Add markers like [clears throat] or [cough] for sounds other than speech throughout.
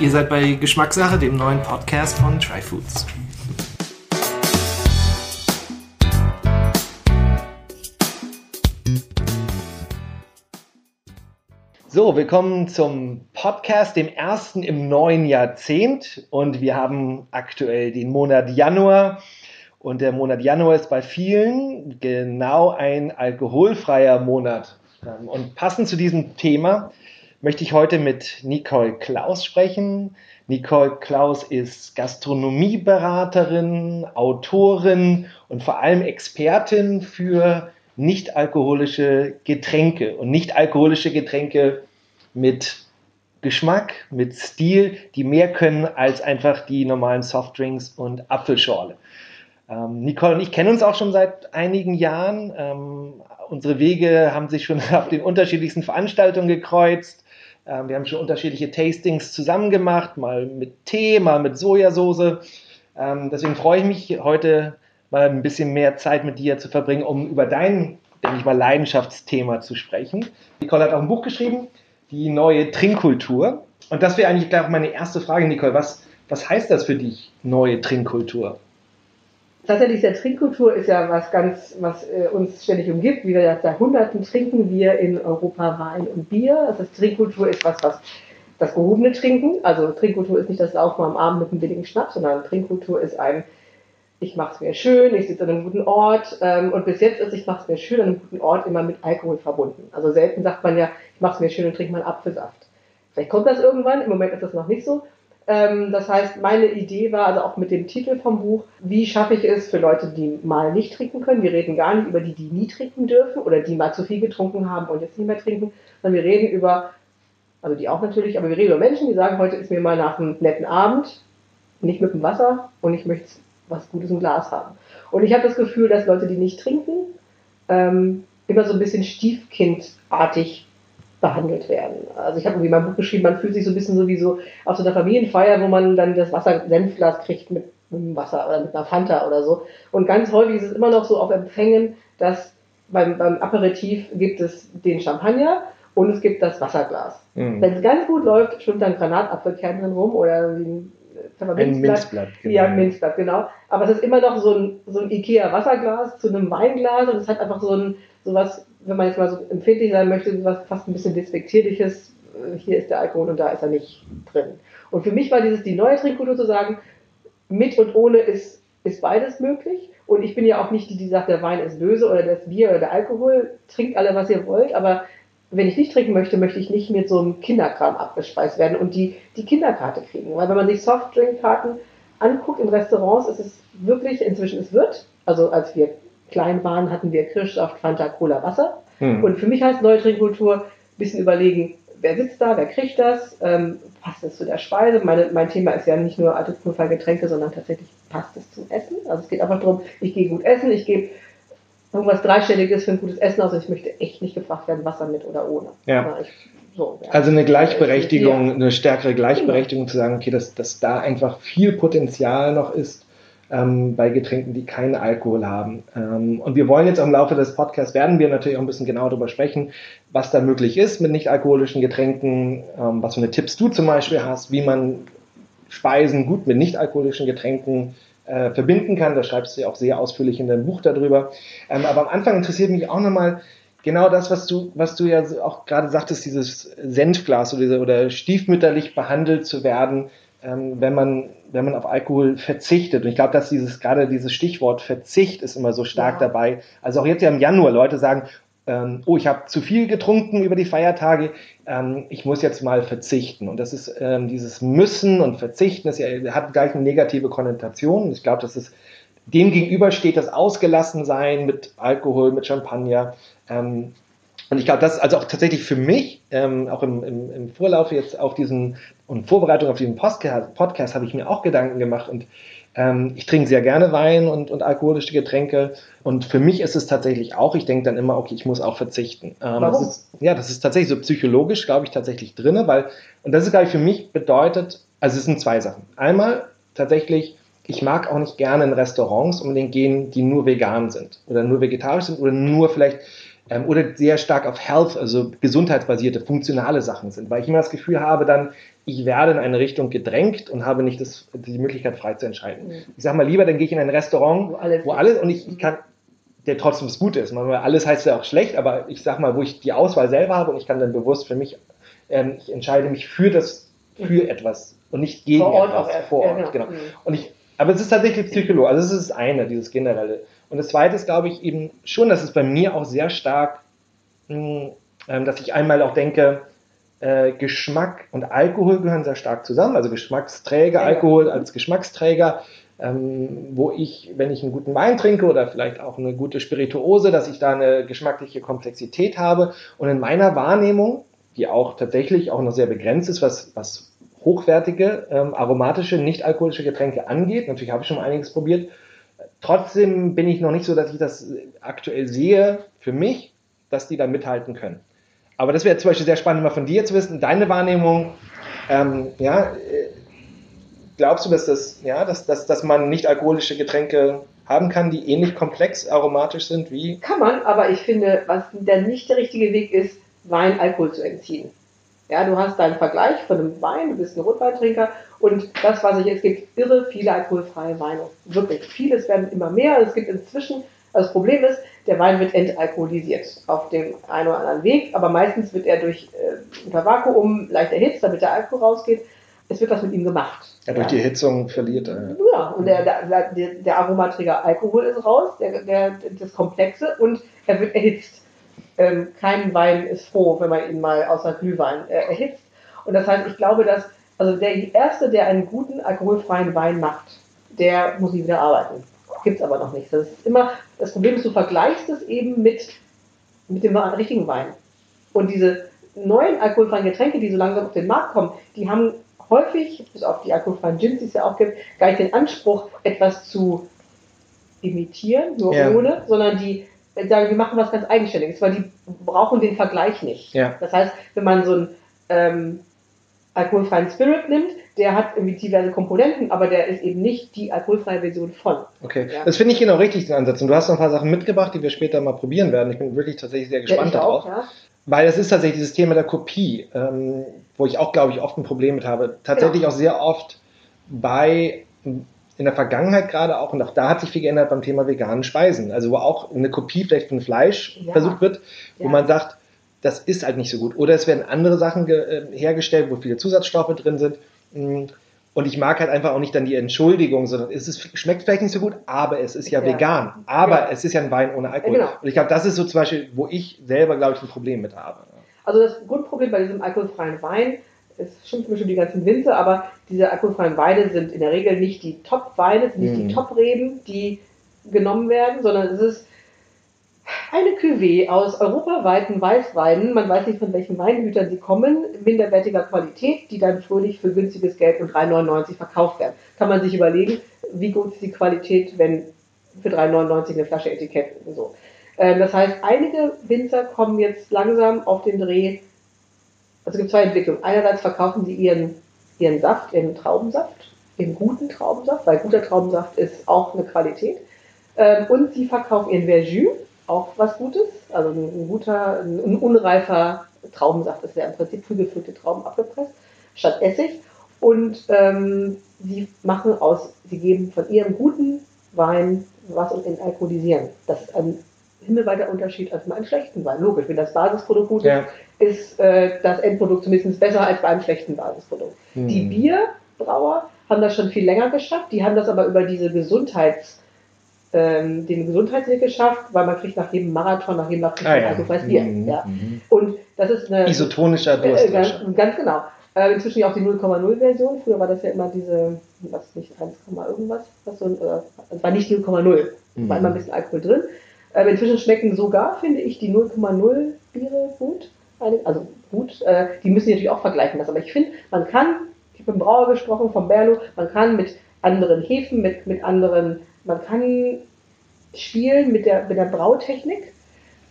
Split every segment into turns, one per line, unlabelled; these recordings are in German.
Ihr seid bei Geschmackssache, dem neuen Podcast von Tryfoods. So, willkommen zum Podcast, dem ersten im neuen Jahrzehnt. Und wir haben aktuell den Monat Januar. Und der Monat Januar ist bei vielen genau ein alkoholfreier Monat. Und passend zu diesem Thema möchte ich heute mit Nicole Klaus sprechen. Nicole Klaus ist Gastronomieberaterin, Autorin und vor allem Expertin für nicht-alkoholische Getränke und nicht-alkoholische Getränke mit Geschmack, mit Stil, die mehr können als einfach die normalen Softdrinks und Apfelschorle. Ähm, Nicole und ich kennen uns auch schon seit einigen Jahren. Ähm, unsere Wege haben sich schon [laughs] auf den unterschiedlichsten Veranstaltungen gekreuzt. Ähm, wir haben schon unterschiedliche Tastings zusammen gemacht, mal mit Tee, mal mit Sojasauce. Ähm, deswegen freue ich mich heute mal ein bisschen mehr Zeit mit dir zu verbringen, um über dein, denke ich mal, Leidenschaftsthema zu sprechen. Nicole hat auch ein Buch geschrieben, die neue Trinkkultur. Und das wäre eigentlich gleich meine erste Frage, Nicole. Was, was heißt das für dich, neue Trinkkultur?
Tatsächlich, der Trinkkultur ist ja was ganz, was äh, uns ständig umgibt. Wie wir seit Jahrhunderten trinken wir in Europa Wein und Bier. Das heißt, Trinkkultur ist was, was das gehobene Trinken. Also Trinkkultur ist nicht das Laufen am Abend mit einem billigen Schnaps, sondern Trinkkultur ist ein, ich mache es mir schön, ich sitze an einem guten Ort. Ähm, und bis jetzt ist, ich mache es mir schön an einem guten Ort immer mit Alkohol verbunden. Also selten sagt man ja, ich mache es mir schön und trinke mal Apfelsaft. Vielleicht kommt das irgendwann, im Moment ist das noch nicht so. Ähm, das heißt, meine Idee war also auch mit dem Titel vom Buch, wie schaffe ich es für Leute, die mal nicht trinken können. Wir reden gar nicht über die, die nie trinken dürfen oder die mal zu viel getrunken haben und jetzt nicht mehr trinken, sondern wir reden über, also die auch natürlich, aber wir reden über Menschen, die sagen, heute ist mir mal nach einem netten Abend, nicht mit dem Wasser und ich möchte was Gutes im Glas haben. Und ich habe das Gefühl, dass Leute, die nicht trinken, ähm, immer so ein bisschen stiefkindartig behandelt werden. Also ich habe irgendwie mein Buch geschrieben, man fühlt sich so ein bisschen so wie so auf so einer Familienfeier, wo man dann das Wasser Senfglas kriegt mit, dem Wasser oder mit einer Fanta oder so. Und ganz häufig ist es immer noch so auf Empfängen, dass beim, beim Aperitif gibt es den Champagner und es gibt das Wasserglas. Mhm. Wenn es ganz gut läuft, schwimmt dann Granatapfelkern drin rum oder ein,
ein Minzblatt.
Genau. Ja, ein Minzblatt, genau. Aber es ist immer noch so ein, so ein Ikea-Wasserglas zu einem Weinglas und es hat einfach so ein, so was wenn man jetzt mal so empfindlich sein möchte, was fast ein bisschen despektierliches, äh, hier ist der Alkohol und da ist er nicht drin. Und für mich war dieses die neue Trinkkultur zu sagen, mit und ohne ist, ist beides möglich. Und ich bin ja auch nicht die, die sagt, der Wein ist böse oder das Bier oder der Alkohol. Trinkt alle, was ihr wollt, aber wenn ich nicht trinken möchte, möchte ich nicht mit so einem Kinderkram abgespeist werden und die, die Kinderkarte kriegen. Weil wenn man sich Softdrinkkarten anguckt in Restaurants, ist es wirklich, inzwischen es wird, also als wir klein waren, hatten wir Kirschsaft, Fanta, Cola, Wasser. Mhm. Und für mich heißt neue Trinkkultur, ein bisschen überlegen, wer sitzt da, wer kriegt das, ähm, passt es zu der Speise. Meine, mein Thema ist ja nicht nur Alkoholfreie sondern tatsächlich passt es zum Essen. Also es geht einfach darum, ich gehe gut essen, ich gebe irgendwas Dreistelliges für ein gutes Essen aus und ich möchte echt nicht gefragt werden, Wasser mit oder ohne.
Ja. Ich, so, ja. Also eine Gleichberechtigung, eine stärkere Gleichberechtigung zu sagen, okay, dass, dass da einfach viel Potenzial noch ist, ähm, bei Getränken, die keinen Alkohol haben. Ähm, und wir wollen jetzt im Laufe des Podcasts, werden wir natürlich auch ein bisschen genauer darüber sprechen, was da möglich ist mit nicht alkoholischen Getränken, ähm, was für eine Tipps du zum Beispiel hast, wie man Speisen gut mit nicht alkoholischen Getränken äh, verbinden kann. Da schreibst du ja auch sehr ausführlich in deinem Buch darüber. Ähm, aber am Anfang interessiert mich auch nochmal, genau das, was du, was du ja auch gerade sagtest, dieses Senfglas oder, oder stiefmütterlich behandelt zu werden, ähm, wenn man wenn man auf Alkohol verzichtet. Und ich glaube, dass dieses gerade dieses Stichwort Verzicht ist immer so stark ja. dabei. Also auch jetzt ja im Januar Leute sagen, ähm, oh, ich habe zu viel getrunken über die Feiertage, ähm, ich muss jetzt mal verzichten. Und das ist ähm, dieses Müssen und Verzichten, das hat gleich eine negative Konnotation. Ich glaube, dass es dem gegenüber steht das Ausgelassensein mit Alkohol, mit Champagner. Und ich glaube, das ist also auch tatsächlich für mich, ähm, auch im, im, im Vorlauf jetzt auf diesen und Vorbereitung auf diesen Podcast, Podcast habe ich mir auch Gedanken gemacht und ähm, ich trinke sehr gerne Wein und, und alkoholische Getränke und für mich ist es tatsächlich auch, ich denke dann immer, okay, ich muss auch verzichten.
Ähm, Warum?
Das ist, ja, das ist tatsächlich so psychologisch, glaube ich, tatsächlich drin, weil, und das ist, glaube ich, für mich bedeutet, also es sind zwei Sachen. Einmal tatsächlich, ich mag auch nicht gerne in Restaurants unbedingt gehen, die nur vegan sind oder nur vegetarisch sind oder nur vielleicht ähm, oder sehr stark auf Health, also gesundheitsbasierte, funktionale Sachen sind, weil ich immer das Gefühl habe, dann, ich werde in eine Richtung gedrängt und habe nicht das, die Möglichkeit frei zu entscheiden. Mhm. Ich sage mal lieber, dann gehe ich in ein Restaurant, wo alles, wo alles und ich, ich kann, der trotzdem was Gutes ist. Alles heißt ja auch schlecht, aber ich sag mal, wo ich die Auswahl selber habe und ich kann dann bewusst für mich, ähm, ich entscheide mich für das, für etwas und nicht gegen vor Ort etwas vor Ort. Ja, genau. genau. Und ich, aber es ist tatsächlich Psychologe, also es ist das eine, dieses generelle. Und das zweite ist, glaube ich, eben schon, dass es bei mir auch sehr stark, mh, hm, dass ich einmal auch denke, äh, Geschmack und Alkohol gehören sehr stark zusammen. Also Geschmacksträger, ja, Alkohol als Geschmacksträger ähm, wo ich, wenn ich einen guten Wein trinke oder vielleicht auch eine gute Spirituose, dass ich da eine geschmackliche Komplexität habe. Und in meiner Wahrnehmung, die auch tatsächlich auch noch sehr begrenzt ist, was, was hochwertige, ähm, aromatische, nicht alkoholische Getränke angeht, natürlich habe ich schon einiges probiert, trotzdem bin ich noch nicht so, dass ich das aktuell sehe für mich, dass die da mithalten können. Aber das wäre zum Beispiel sehr spannend, mal von dir zu wissen, deine Wahrnehmung, ähm, ja, glaubst du, dass, das, ja, dass, dass, dass man nicht alkoholische Getränke haben kann, die ähnlich komplex aromatisch sind wie?
Kann man, aber ich finde, was der nicht der richtige Weg ist, Wein Alkohol zu entziehen. Ja, du hast deinen Vergleich von einem Wein, du bist ein Rotweintrinker und das, was ich, es gibt irre viele alkoholfreie Weine. Wirklich. Vieles werden immer mehr. Es gibt inzwischen, also das Problem ist, der Wein wird entalkoholisiert auf dem einen oder anderen Weg, aber meistens wird er durch äh, unter Vakuum leicht erhitzt, damit der Alkohol rausgeht es wird was mit ihm gemacht.
Ja, durch die Hitzung verliert er.
Ja, und der, der, der, der Aromaträger Alkohol ist raus, der, der, das Komplexe, und er wird erhitzt. Ähm, kein Wein ist froh, wenn man ihn mal außer Glühwein äh, erhitzt. Und das heißt, ich glaube, dass also der Erste, der einen guten alkoholfreien Wein macht, der muss nie wieder arbeiten. Gibt es aber noch nicht. Das ist immer, das Problem ist, du vergleichst es eben mit, mit dem richtigen Wein. Und diese neuen alkoholfreien Getränke, die so langsam auf den Markt kommen, die haben häufig, bis auf die alkoholfreien Gins, die es ja auch gibt, gar nicht den Anspruch, etwas zu imitieren, nur ja. ohne, sondern die sagen, wir machen was ganz Eigenständiges, weil die brauchen den Vergleich nicht. Ja. Das heißt, wenn man so einen ähm, alkoholfreien Spirit nimmt, der hat irgendwie diverse Komponenten, aber der ist eben nicht die alkoholfreie Version von.
Okay, ja. das finde ich genau richtig, den Ansatz. Und du hast noch ein paar Sachen mitgebracht, die wir später mal probieren werden. Ich bin wirklich tatsächlich sehr gespannt ja, darauf. Ja. Weil es ist tatsächlich dieses Thema der Kopie, ähm, wo ich auch, glaube ich, oft ein Problem mit habe. Tatsächlich auch sehr oft bei, in der Vergangenheit gerade auch, und auch da hat sich viel geändert beim Thema veganen Speisen. Also wo auch eine Kopie vielleicht von Fleisch ja. versucht wird, wo ja. man sagt, das ist halt nicht so gut. Oder es werden andere Sachen äh, hergestellt, wo viele Zusatzstoffe drin sind. Mm, und ich mag halt einfach auch nicht dann die Entschuldigung, sondern es ist, schmeckt vielleicht nicht so gut, aber es ist ja, ja. vegan. Aber ja. es ist ja ein Wein ohne Alkohol. Genau. Und ich glaube, das ist so zum Beispiel, wo ich selber, glaube ich, ein Problem mit habe.
Also das Grundproblem bei diesem alkoholfreien Wein, es schimpfen schon die ganzen Winzer, aber diese alkoholfreien Weine sind in der Regel nicht die Top-Weine, nicht mhm. die Top-Reben, die genommen werden, sondern es ist eine Cuvée aus europaweiten Weißweinen, man weiß nicht von welchen Weingütern sie kommen, minderwertiger Qualität, die dann fröhlich für günstiges Geld und 3,99 verkauft werden. Kann man sich überlegen, wie gut ist die Qualität, wenn für 3,99 eine Flasche Etikett so. Ähm, das heißt, einige Winzer kommen jetzt langsam auf den Dreh. Also es gibt zwei Entwicklungen. Einerseits verkaufen sie ihren, ihren Saft, ihren Traubensaft, ihren guten Traubensaft, weil guter Traubensaft ist auch eine Qualität. Ähm, und sie verkaufen ihren Verjus, auch was Gutes. Also ein guter, ein unreifer Traubensaft ist ja im Prinzip früh gefüllte Trauben abgepresst, statt Essig. Und ähm, sie machen aus, sie geben von ihrem guten Wein was und entalkoholisieren. Das ist ein himmelweiter Unterschied als bei einem schlechten Wein. Logisch, wenn das Basisprodukt gut ja. ist, ist äh, das Endprodukt zumindest besser als bei einem schlechten Basisprodukt. Hm. Die Bierbrauer haben das schon viel länger geschafft, die haben das aber über diese Gesundheits- ähm, den Gesundheitsweg geschafft, weil man kriegt nach jedem Marathon, nach jedem Marathon ah, ja. alkoholfreies Bier. Mhm. Ja. Mhm. Und das ist eine
isotonischer Durst.
Äh, ganz, ganz, genau. Äh, inzwischen auch die 0,0 Version. Früher war das ja immer diese, was nicht 1, irgendwas, was so ein, äh, war nicht 0,0, mhm. war immer ein bisschen Alkohol drin. Äh, inzwischen schmecken sogar, finde ich, die 0,0 Biere gut. Also gut, äh, die müssen natürlich auch vergleichen lassen. Aber ich finde, man kann, ich habe mit dem Brauer gesprochen, vom Berlo, man kann mit anderen Hefen, mit, mit anderen, man kann spielen mit der, mit der Brautechnik.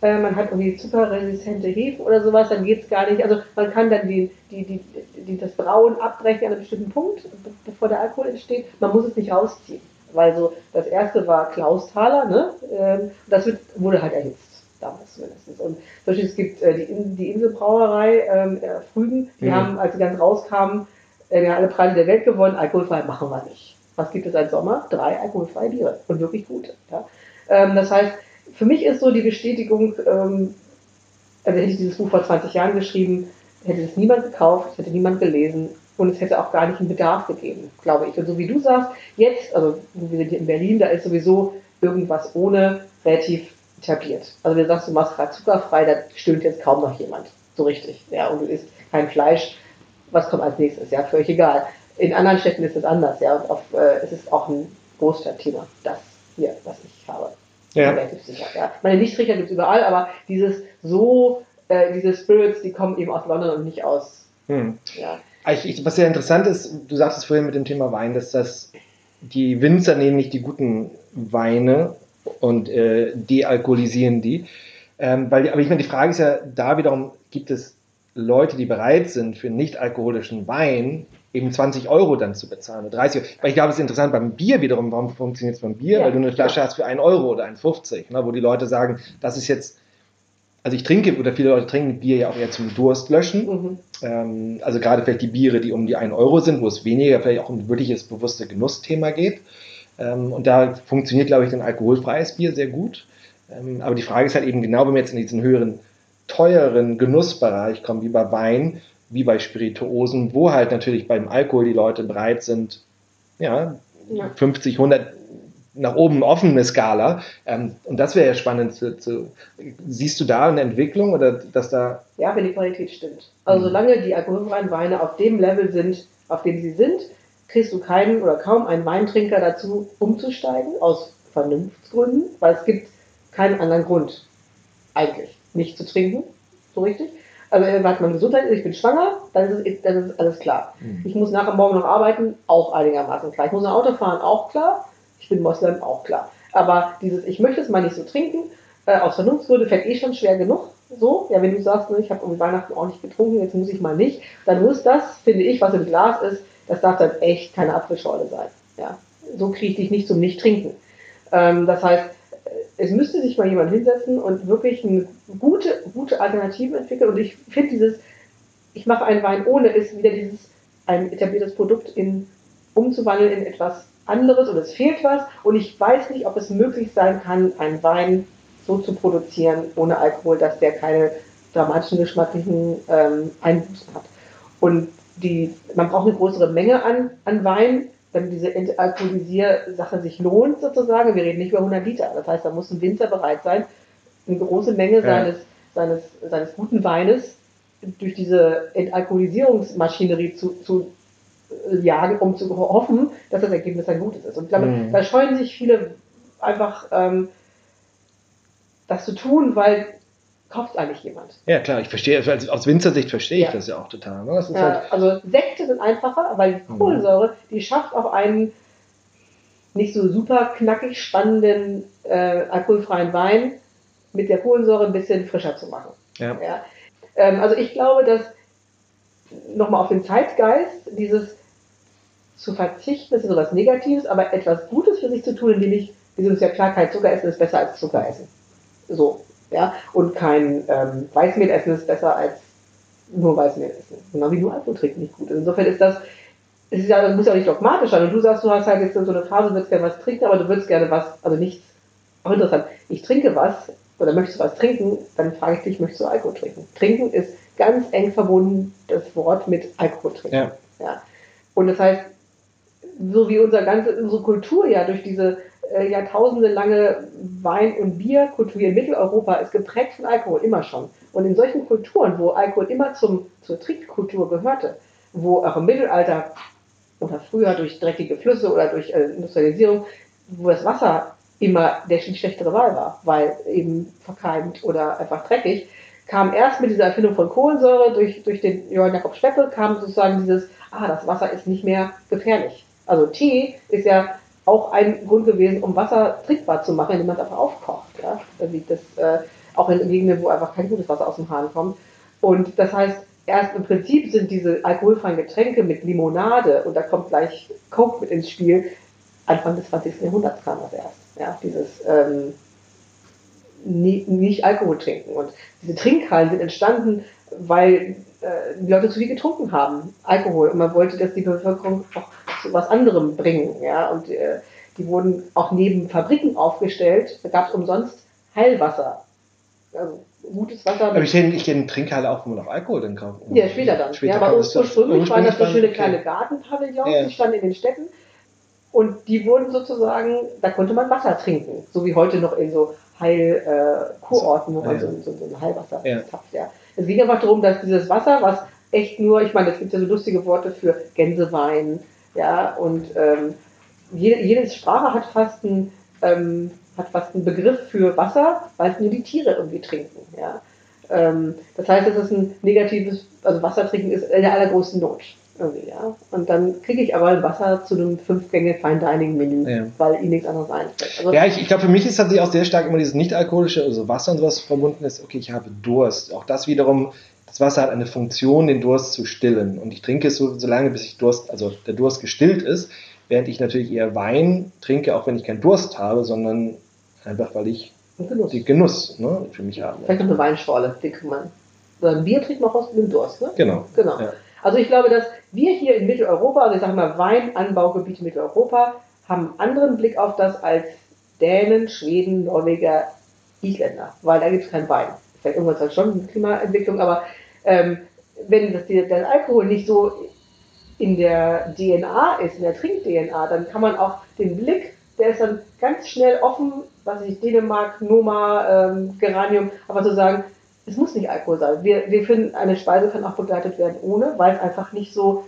Äh, man hat irgendwie zuckerresistente Hefen oder sowas, dann geht es gar nicht. Also man kann dann die, die, die, die, das Brauen abbrechen an einem bestimmten Punkt, bevor der Alkohol entsteht. Man muss es nicht rausziehen weil so das erste war Klaus Thaler, ne? Ähm, das wird, wurde halt erhitzt. damals zumindest. Und zum Beispiel, es gibt äh, die, die Inselbrauerei ähm, äh, Frügen, die mhm. haben, als sie ganz rauskamen, äh, alle Preise der Welt gewonnen, alkoholfrei machen wir nicht. Was gibt es seit Sommer? Drei alkoholfreie Biere und wirklich gute. Ja? Ähm, das heißt, für mich ist so die Bestätigung, ähm, also hätte ich dieses Buch vor 20 Jahren geschrieben, hätte es niemand gekauft, hätte niemand gelesen und es hätte auch gar nicht einen Bedarf gegeben, glaube ich. Und so wie du sagst, jetzt, also wir sind hier in Berlin, da ist sowieso irgendwas ohne relativ etabliert. Also wenn du sagst, du machst gerade zuckerfrei, da stimmt jetzt kaum noch jemand. So richtig. Ja, und du isst kein Fleisch. Was kommt als nächstes? Ja, völlig egal. In anderen Städten ist es anders, ja. Und auf, äh, es ist auch ein Großstadtthema, das hier, was ich habe. Ja. Relativ sicher. Ja. Meine Lichtträger gibt es überall, aber dieses so, äh, diese Spirits, die kommen eben aus London und nicht aus. Hm.
Ja. Ich, ich, was sehr interessant ist, du sagst es vorhin mit dem Thema Wein, dass das die Winzer nehmen nicht die guten Weine und äh, dealkoholisieren die. Ähm, weil, aber ich meine, die Frage ist ja da wiederum, gibt es Leute, die bereit sind, für nicht-alkoholischen Wein eben 20 Euro dann zu bezahlen oder 30 Euro. Weil ich glaube, es ist interessant beim Bier wiederum, warum funktioniert es beim Bier? Ja, Weil du eine Flasche ja. hast für 1 Euro oder 1,50, ne, wo die Leute sagen, das ist jetzt, also ich trinke, oder viele Leute trinken Bier ja auch eher zum Durst löschen. Mhm. Ähm, also gerade vielleicht die Biere, die um die 1 Euro sind, wo es weniger vielleicht auch um wirkliches bewusste Genussthema geht. Ähm, und da funktioniert, glaube ich, ein alkoholfreies Bier sehr gut. Ähm, aber die Frage ist halt eben genau, wenn wir jetzt in diesen höheren, teureren Genussbereich kommen, wie bei Wein, wie bei Spirituosen, wo halt natürlich beim Alkohol die Leute bereit sind, ja, ja. 50, 100 nach oben offene Skala. Ähm, und das wäre ja spannend zu, zu, Siehst du da eine Entwicklung oder dass da.
Ja, wenn die Qualität stimmt. Also mhm. solange die alkoholfreien Weine auf dem Level sind, auf dem sie sind, kriegst du keinen oder kaum einen Weintrinker dazu, umzusteigen, aus Vernunftsgründen, weil es gibt keinen anderen Grund, eigentlich, nicht zu trinken, so richtig. Also wenn man Gesundheit ist, ich bin schwanger, dann ist, es, dann ist alles klar. Mhm. Ich muss nachher morgen noch arbeiten, auch einigermaßen klar. Ich muss ein Auto fahren, auch klar. Ich bin Moslem, auch klar. Aber dieses, ich möchte es mal nicht so trinken, äh, aus Vernunftsgründen fällt eh schon schwer genug. So, ja, wenn du sagst, ne, ich habe um Weihnachten auch nicht getrunken, jetzt muss ich mal nicht, dann muss das, finde ich, was im Glas ist, das darf dann echt keine Apfelschorle sein. Ja, so kriege ich dich nicht zum Nicht-Trinken. Ähm, das heißt, es müsste sich mal jemand hinsetzen und wirklich eine gute, gute Alternative entwickeln. Und ich finde dieses, ich mache einen Wein ohne, ist wieder dieses, ein etabliertes Produkt in, umzuwandeln in etwas anderes und es fehlt was. Und ich weiß nicht, ob es möglich sein kann, einen Wein so zu produzieren ohne Alkohol, dass der keine dramatischen geschmacklichen ähm, Einbußen hat. Und die, man braucht eine größere Menge an, an Wein, damit diese Entalkoholisier-Sache sich lohnt sozusagen. Wir reden nicht über 100 Liter. Das heißt, da muss ein Winzer bereit sein, eine große Menge ja. seines, seines, seines guten Weines durch diese Entalkoholisierungsmaschinerie zu, zu jagen, um zu hoffen, dass das Ergebnis ein gutes ist. Und ich glaube, mhm. da scheuen sich viele einfach ähm, das zu tun, weil kauft eigentlich jemand.
Ja, klar, ich verstehe, also aus Winzersicht verstehe ich ja. das ja auch total. Ne?
Ja, halt also Sekte sind einfacher, weil die mhm. Kohlensäure, die schafft auch einen nicht so super knackig spannenden äh, alkoholfreien Wein mit der Kohlensäure ein bisschen frischer zu machen. Ja. ja. Ähm, also ich glaube, dass nochmal auf den Zeitgeist, dieses zu verzichten, das ist so was Negatives, aber etwas Gutes für sich zu tun, indem ich, wir sind uns ja klar, kein Zucker essen ist besser als Zucker essen. So, ja, und kein ähm, Weißmehl essen ist besser als nur Weißmehl essen. Genau wie nur Alkohol trinken nicht gut. Also insofern ist das, es ist ja, das muss ja auch nicht dogmatisch sein. Und du sagst, du hast halt jetzt so eine Phase, du würdest gerne was trinken, aber du würdest gerne was, also nichts, auch interessant, ich trinke was oder möchtest du was trinken, dann frage ich dich, möchtest du Alkohol trinken? Trinken ist ganz eng verbunden, das Wort mit Alkohol trinken. Ja. ja. Und das heißt, so wie unser ganze, unsere Kultur ja durch diese äh, jahrtausende lange Wein- und Bierkultur in Mitteleuropa ist geprägt von Alkohol, immer schon. Und in solchen Kulturen, wo Alkohol immer zum, zur Trinkkultur gehörte, wo auch im Mittelalter oder früher durch dreckige Flüsse oder durch äh, Industrialisierung, wo das Wasser immer der schlechtere Wahl war, weil eben verkeimt oder einfach dreckig, kam erst mit dieser Erfindung von Kohlensäure durch, durch den Johann Jakob Speppel, kam sozusagen dieses, ah, das Wasser ist nicht mehr gefährlich. Also Tee ist ja auch ein Grund gewesen, um Wasser trinkbar zu machen, indem man es einfach aufkocht. Ja? Das, äh, auch in Gegenden, wo einfach kein gutes Wasser aus dem Hahn kommt. Und das heißt, erst im Prinzip sind diese alkoholfreien Getränke mit Limonade, und da kommt gleich Coke mit ins Spiel, Anfang des 20. Jahrhunderts kam das erst. Ja? Dieses, ähm, nie, nicht Alkohol trinken. Und diese Trinkhallen sind entstanden, weil äh, die Leute zu viel getrunken haben, Alkohol. Und man wollte, dass die Bevölkerung auch zu was anderem bringen. Ja? Und äh, die wurden auch neben Fabriken aufgestellt. Da gab es umsonst Heilwasser. Also gutes Wasser.
Aber ich kenne ich kenn Trinkhalle auch, wo man auch Alkohol dann kauft.
Ja, später dann. Später ja, aber ursprünglich waren das so schöne okay. kleine Gartenpavillons, ja. die standen in den Städten. Und die wurden sozusagen, da konnte man Wasser trinken. So wie heute noch in so Heilkurorten, äh, wo man ja. so, so, so, ein Heilwasser ja. tapft. Ja. Es ging einfach darum, dass dieses Wasser, was echt nur, ich meine, es gibt ja so lustige Worte für Gänsewein, ja, und ähm, jede, jede Sprache hat fast einen, ähm, hat fast einen Begriff für Wasser, weil es nur die Tiere irgendwie trinken, ja. Ähm, das heißt, es ist ein negatives, also Wasser trinken ist in der allergrößten Not. Irgendwie, ja. Und dann kriege ich aber Wasser zu einem Fünf-Gänge Fine Dining Menü, ja. weil ihnen nichts anderes einfällt.
Also ja, ich, ich glaube, für mich ist tatsächlich auch sehr stark immer dieses nicht-alkoholische, also Wasser und sowas verbunden ist, okay, ich habe Durst. Auch das wiederum, das Wasser hat eine Funktion, den Durst zu stillen. Und ich trinke es so, so lange, bis ich Durst, also der Durst gestillt ist, während ich natürlich eher Wein trinke, auch wenn ich keinen Durst habe, sondern einfach, weil ich Genuss. die Genuss ne, für mich habe.
Vielleicht eine Weinschorle, die kann man. Oder ein Bier trinkt man aus dem Durst, ne?
Genau.
Genau. Ja. Also ich glaube, dass wir hier in Mitteleuropa, also ich sage mal Weinanbaugebiete Mitteleuropa, haben einen anderen Blick auf das als Dänen, Schweden, Norweger, Isländer, weil da gibt es keinen Wein. Vielleicht irgendwas halt schon eine Klimaentwicklung, aber ähm, wenn das, der Alkohol nicht so in der DNA ist, in der Trink-DNA, dann kann man auch den Blick, der ist dann ganz schnell offen, was ich Dänemark, Noma, ähm, Geranium, aber zu sagen, es muss nicht Alkohol sein. Wir, wir finden, eine Speise kann auch begleitet werden ohne, weil es einfach nicht so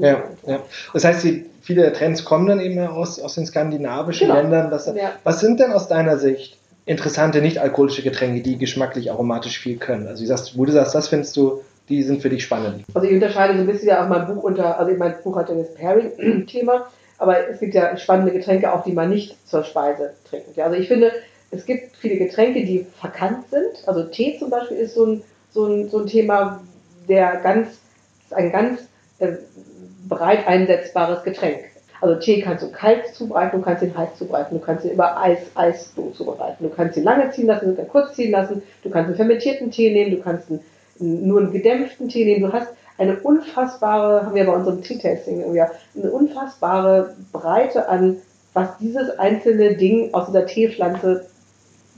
ja, ja. Das heißt, viele Trends kommen dann eben aus, aus den skandinavischen genau. Ländern. Was, ja. was sind denn aus deiner Sicht interessante nicht-alkoholische Getränke, die geschmacklich aromatisch viel können? Also, du sagst, wo du sagst, das findest du, die sind für dich spannend.
Also, ich unterscheide so ein bisschen ja auch mein Buch unter, also mein Buch hat ja das Pairing-Thema, [clears throat] aber es gibt ja spannende Getränke auch, die man nicht zur Speise trinkt. Ja, also, ich finde, es gibt viele Getränke, die verkannt sind. Also Tee zum Beispiel ist so ein, so ein, so ein Thema, der ganz, ein ganz äh, breit einsetzbares Getränk. Also Tee kannst du kalt zubereiten, du kannst ihn heiß zubereiten, du kannst ihn über Eis, Eis zubereiten, du kannst ihn lange ziehen lassen, du kannst ihn kurz ziehen lassen, du kannst einen fermentierten Tee nehmen, du kannst einen, nur einen gedämpften Tee nehmen, du hast eine unfassbare, haben wir bei unserem Tea-Tasting irgendwie, eine unfassbare Breite an, was dieses einzelne Ding aus dieser Teepflanze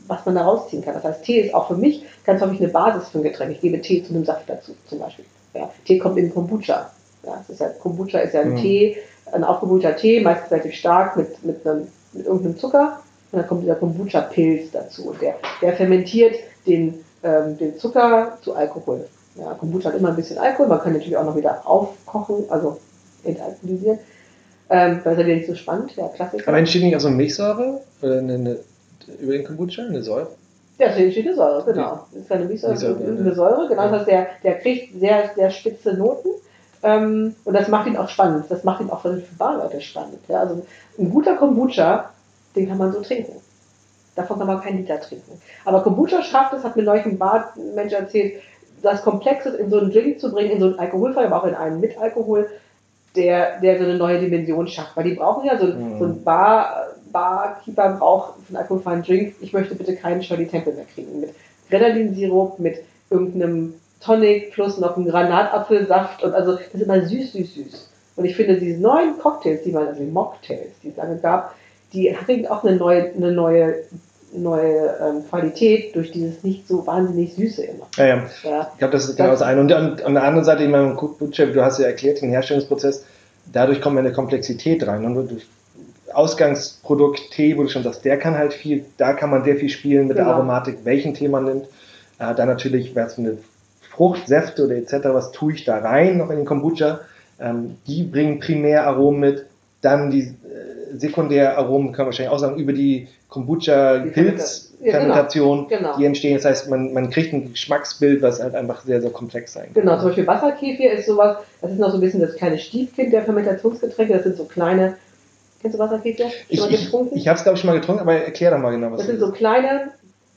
was man da rausziehen kann. Das heißt, Tee ist auch für mich ganz häufig eine Basis für ein Getränk. Ich gebe Tee zu einem Saft dazu, zum Beispiel. Ja, Tee kommt in Kombucha. Ja, ist ja, Kombucha ist ja ein mhm. Tee, ein aufgebrühter Tee, meistens relativ stark mit, mit, einem, mit irgendeinem Zucker. Und dann kommt dieser Kombucha-Pilz dazu. Und der, der fermentiert den, ähm, den Zucker zu Alkohol. Ja, Kombucha hat immer ein bisschen Alkohol, man kann natürlich auch noch wieder aufkochen, also entalkoholisieren. Ähm, das ist ja nicht so spannend, ja, Klassiker.
Aber entsteht nicht also Milchsäure? Oder eine, eine über den Kombucha? Eine Säure?
Ja, es steht eine Säure, genau. Das ist eine, Miso, eine Säure, genau. Das heißt, der, der kriegt sehr, sehr spitze Noten. Ähm, und das macht ihn auch spannend. Das macht ihn auch für Barleute spannend. Ja? Also ein guter Kombucha, den kann man so trinken. Davon kann man keinen Liter trinken. Aber Kombucha schafft es, hat mir neulich ein Barmensch erzählt, das Komplexes in so einen Drink zu bringen, in so einen alkoholfrei, aber auch in einen mit Alkohol, der, der so eine neue Dimension schafft. Weil die brauchen ja so, mhm. so ein Bar, Barkeeper braucht für einen alkoholfreien Drink, ich möchte bitte keinen Shirley Temple mehr kriegen. Mit Grenadinsirup, mit irgendeinem Tonic plus noch einem Granatapfelsaft und also das ist immer süß, süß, süß. Und ich finde, diese neuen Cocktails, die man, also die Mocktails, die es lange gab, die bringen auch eine neue, eine neue, neue ähm, Qualität durch dieses nicht so wahnsinnig Süße immer.
Ja, ja. ja. Ich glaube, das ist genau das eine. Und an, an der anderen Seite, ich meine, du hast ja erklärt, den Herstellungsprozess, dadurch kommt eine Komplexität rein. Und durch Ausgangsprodukt Tee, wo du schon sagst, der kann halt viel, da kann man sehr viel spielen mit genau. der Aromatik, welchen Tee man nimmt. Äh, dann natürlich, was für eine Frucht, Säfte oder etc., was tue ich da rein noch in den Kombucha. Ähm, die bringen Primäraromen mit. Dann die äh, Sekundäraromen, kann man wahrscheinlich auch sagen, über die Kombucha-Pilzfermentation, ja, genau. genau. die entstehen. Das heißt, man, man kriegt ein Geschmacksbild, was halt einfach sehr, sehr komplex sein
kann. Genau, zum Beispiel Wasserkefir ist sowas, das ist noch so ein bisschen das kleine Stiefkind der Fermentationsgetränke. Das sind so kleine Kennst du Wasserkefir?
Ich, ich, ich habe es, glaube ich, schon mal getrunken, aber erklär doch mal genau,
was das sind. Das sind so kleine,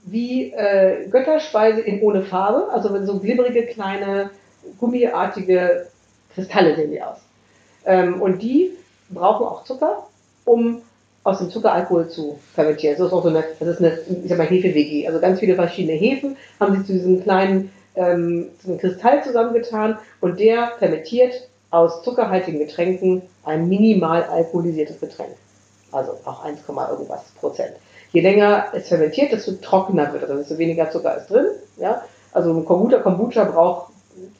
wie äh, Götterspeise in ohne Farbe, also so glibberige, kleine, gummiartige Kristalle sehen die aus. Ähm, und die brauchen auch Zucker, um aus dem Zuckeralkohol zu fermentieren. Das ist auch so eine, das ist eine, ich sag mal, Hefe-WG. Also ganz viele verschiedene Hefen haben sie zu diesem kleinen ähm, zu einem Kristall zusammengetan und der fermentiert aus zuckerhaltigen Getränken ein minimal alkoholisiertes Getränk. Also auch 1, irgendwas Prozent. Je länger es fermentiert, desto trockener wird es, desto weniger Zucker ist drin. Ja? Also ein Kombucha, Kombucha braucht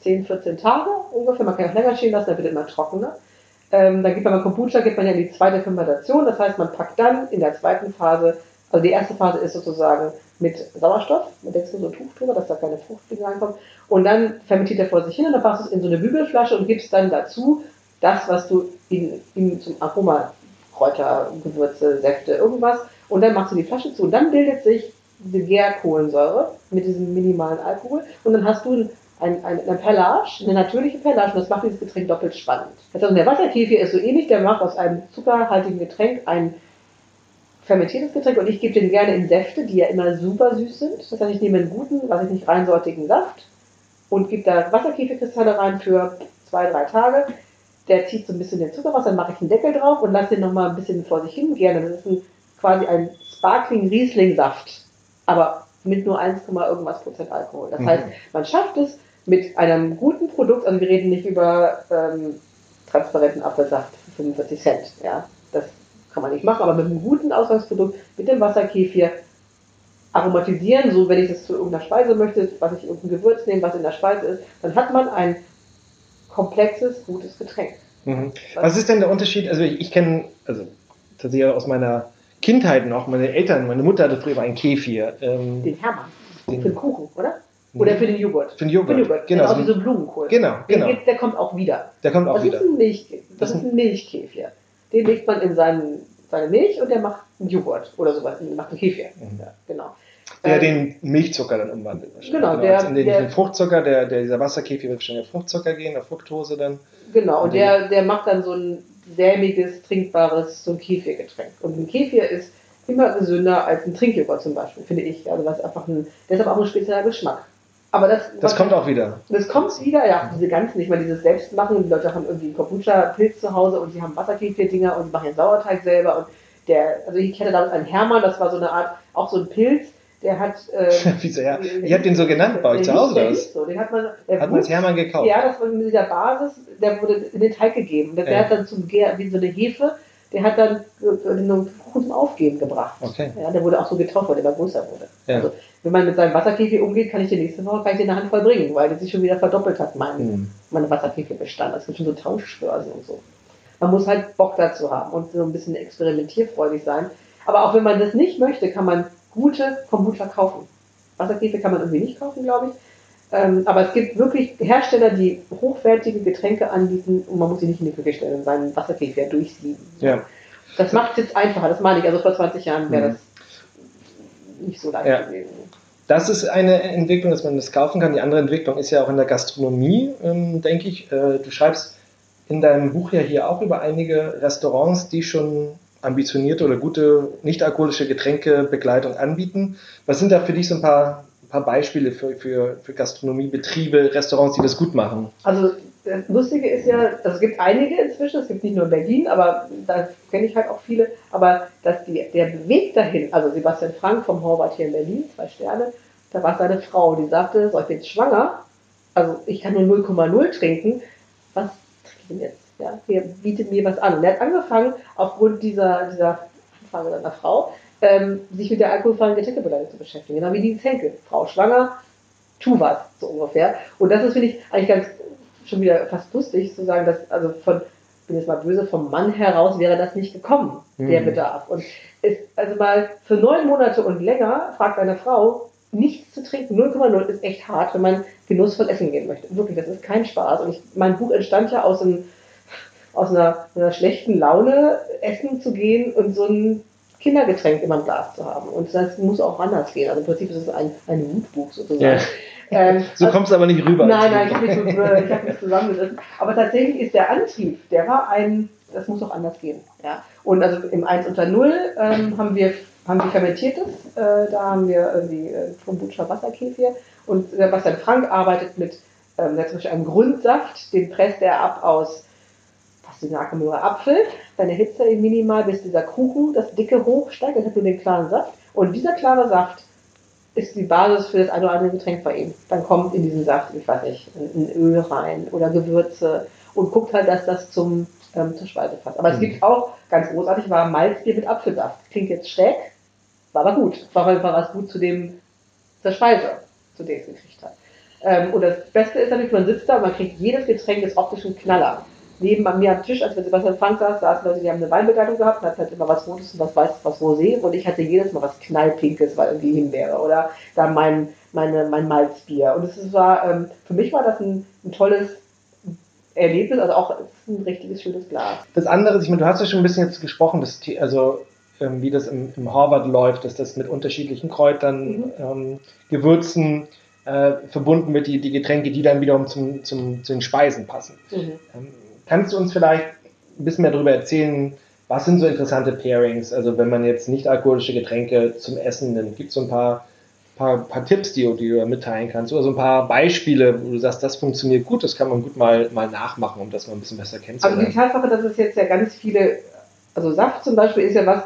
10, 14 Tage ungefähr. Man kann auch länger stehen lassen, dann wird immer trockener. Ähm, dann gibt man beim Kombucha geht man ja die zweite Fermentation. Das heißt, man packt dann in der zweiten Phase, also die erste Phase ist sozusagen mit Sauerstoff, man denkt so ein Tuch drüber, dass da keine Fruchtfliegen reinkommt. Und dann fermentiert er vor sich hin und dann passt es in so eine Bügelflasche und gibst dann dazu das, was du in zum Aroma, Kräuter, Gewürze, Säfte, irgendwas. Und dann machst du die Flasche zu und dann bildet sich diese Gärkohlensäure mit diesem minimalen Alkohol und dann hast du ein, ein, eine Perlage, eine natürliche Perlage und das macht dieses Getränk doppelt spannend. Das heißt, der Wasserkäfig ist so ähnlich, der macht aus einem zuckerhaltigen Getränk ein fermentiertes Getränk und ich gebe den gerne in Säfte, die ja immer super süß sind. Das heißt, ich nehme einen guten, was ich nicht reinsortigen Saft und gebe da Wasserkäferkristalle rein für zwei, drei Tage. Der zieht so ein bisschen den Zucker raus, dann mache ich einen Deckel drauf und lasse den nochmal ein bisschen vor sich hin gären. Das ist ein, quasi ein Sparkling Riesling Saft, aber mit nur 1, irgendwas Prozent Alkohol. Das mhm. heißt, man schafft es mit einem guten Produkt, also wir reden nicht über ähm, transparenten Apfelsaft für 45 Cent, ja, das kann man nicht machen, aber mit einem guten Ausgangsprodukt, mit dem Wasserkefir, aromatisieren, so wenn ich das zu irgendeiner Speise möchte, was ich irgendein Gewürz nehme, was in der Speise ist, dann hat man ein komplexes, gutes Getränk.
Mhm. Was ist denn der Unterschied? Also ich, ich kenne, also tatsächlich aus meiner Kindheit noch, meine Eltern, meine Mutter hatte früher einen Kefir.
Ähm, den Hermann. Den, für den Kuchen, oder? Oder für den Joghurt.
Für den Joghurt. Für den Joghurt.
Genau. Genau, wie so ein Blumenkohl.
Genau, genau.
Der, der kommt auch wieder.
Der kommt auch
das
wieder.
Ist ein Milch, das, das ist ein Milchkäfir. Den legt man in seinen, seine Milch und der macht einen Joghurt oder sowas. Der macht einen Käfir. Mhm. Ja, genau.
Der ähm, den Milchzucker dann umwandelt.
Genau, genau. Der,
in den, der, den Fruchtzucker, der, der, dieser Wasserkäfir wird wahrscheinlich auf Fruchtzucker gehen, auf Fructose dann.
Genau, und, und der, der macht dann so ein sämiges, trinkbares, so ein Kefirgetränk. Und ein Kefir ist immer gesünder als ein Trinkjoghurt zum Beispiel, finde ich. Also was einfach ein, deshalb auch ein spezieller Geschmack. Aber das,
das kommt auch wieder.
Das kommt wieder, ja. Diese ganzen, nicht mal dieses Selbstmachen. Die Leute haben irgendwie Kombucha-Pilz zu Hause und sie haben Wasserkefir-Dinger und sie machen ihren Sauerteig selber. Und der, also ich hatte damals einen Hermann, das war so eine Art, auch so ein Pilz, der hat. [laughs] Äh,
Wieso, ja? Ihr habt den so genannt bei euch zu Hause, oder?
So. Den hat man,
hat man als Hermann gekauft?
Ja, das war mit dieser Basis, der wurde in den Teig gegeben. Der, ja. hat dann zum Gär, wie so eine Hefe, der hat dann den Kuchen zum Aufgeben gebracht.
Okay.
Ja, der wurde auch so getauft, weil der immer größer wurde. Ja. Also, wenn man mit seinem Wasserkäfig umgeht, kann ich die nächste Woche kann ich den in der Hand voll bringen, weil der sich schon wieder verdoppelt hat, mein, mhm. meine Wasserkäfigbestand. Es gibt schon so Tauschbörsen und so. Man muss halt Bock dazu haben und so ein bisschen experimentierfreudig sein. Aber auch wenn man das nicht möchte, kann man gute Kombucha kaufen. Wasserkäfig kann man irgendwie nicht kaufen, glaube ich. Ähm, aber es gibt wirklich Hersteller, die hochwertige Getränke anbieten und man muss sie nicht in die Küche stellen und seinen Wasserkäfer durchsieben.
Ja.
Das macht es jetzt einfacher, das meine ich. Also vor 20 Jahren wäre mhm. das nicht so leicht
ja.
gewesen.
Das ist eine Entwicklung, dass man das kaufen kann. Die andere Entwicklung ist ja auch in der Gastronomie, ähm, denke ich. Äh, du schreibst in deinem Buch ja hier auch über einige Restaurants, die schon ambitionierte oder gute nicht-alkoholische Getränkebegleitung anbieten. Was sind da für dich so ein paar paar Beispiele für, für, für Gastronomiebetriebe, Restaurants, die das gut machen?
Also das Lustige ist ja, also es gibt einige inzwischen, es gibt nicht nur in Berlin, aber da kenne ich halt auch viele, aber dass die, der Weg dahin, also Sebastian Frank vom Horvath hier in Berlin, zwei Sterne, da war seine Frau, die sagte, so ich bin schwanger, also ich kann nur 0,0 trinken, was trinke ich denn jetzt? Ja, der bietet mir was an. Und er hat angefangen, aufgrund dieser, dieser Anfrage seiner Frau, ähm, sich mit der alkoholfreien Getränkebegleitung zu beschäftigen. Genau wie die Henkel. Frau schwanger, tu was, so ungefähr. Und das ist, finde ich, eigentlich ganz schon wieder fast lustig zu sagen, dass, also von, bin jetzt mal böse, vom Mann heraus wäre das nicht gekommen, mhm. der Bedarf. Und ist, also mal für neun Monate und länger fragt eine Frau, nichts zu trinken, 0,0 ist echt hart, wenn man genussvoll essen gehen möchte. Wirklich, das ist kein Spaß. Und ich, mein Buch entstand ja aus, einem, aus einer, einer schlechten Laune, essen zu gehen und so ein Kindergetränk immer im Glas zu haben. Und das muss auch anders gehen. Also im Prinzip ist es ein, ein Wutbuch sozusagen. Ja. [laughs]
Ähm, so also, kommst du aber nicht rüber.
Nein, nein, ich habe mich, so, hab mich zusammengerissen. Aber tatsächlich ist der Antrieb, der war ein, das muss auch anders gehen. Ja? Und also im 1 unter 0 ähm, haben wir haben wir fermentiertes, äh, da haben wir irgendwie äh, Kombucha Wasserkäfir und Sebastian Frank arbeitet mit ähm, zum Beispiel einem Grundsaft, den presst er ab aus eine Ackermüller Apfel, dann erhitzt er ihn minimal, bis dieser Kuchen, das dicke hochsteigt, dann hat du den klaren Saft. Und dieser klare Saft ist die Basis für das eine oder andere Getränk bei ihm. Dann kommt in diesen Saft, ich weiß nicht, ein Öl rein oder Gewürze und guckt halt, dass das zum, ähm, zur Speise passt. Aber mhm. es gibt auch, ganz großartig, war Malzbier mit Apfelsaft. Klingt jetzt schräg, war aber gut. War, war was gut zu dem, zur Speise, zu der es gekriegt hat. Ähm, und das Beste ist natürlich, man sitzt da und man kriegt jedes Getränk des optischen Knaller neben bei mir am Tisch, als wir Sebastian Frank saß, saßen Leute, die haben eine Weinbegleitung gehabt und hatten halt immer was Rotes und was Weißes, was Rosé und ich hatte jedes Mal was Knallpinkes, weil irgendwie Himbeere oder dann mein, meine, mein Malzbier. Und es war, ähm, für mich war das ein, ein tolles Erlebnis, also auch ein richtiges schönes Glas.
Das andere, ich meine, du hast ja schon ein bisschen jetzt gesprochen, dass, also ähm, wie das im, im Harvard läuft, dass das mit unterschiedlichen Kräutern, mhm. ähm, Gewürzen äh, verbunden wird, die, die Getränke, die dann wiederum zum, zum, zu den Speisen passen. Mhm. Ähm, Kannst du uns vielleicht ein bisschen mehr darüber erzählen, was sind so interessante Pairings? Also wenn man jetzt nicht alkoholische Getränke zum Essen nimmt, gibt es so ein paar, paar, paar Tipps, die, die, du da mitteilen kannst? Oder so ein paar Beispiele, wo du sagst, das funktioniert gut, das kann man gut mal, mal nachmachen, um das mal ein bisschen besser kennenzulernen.
Also die Tatsache, dass es jetzt ja ganz viele, also Saft zum Beispiel ist ja was,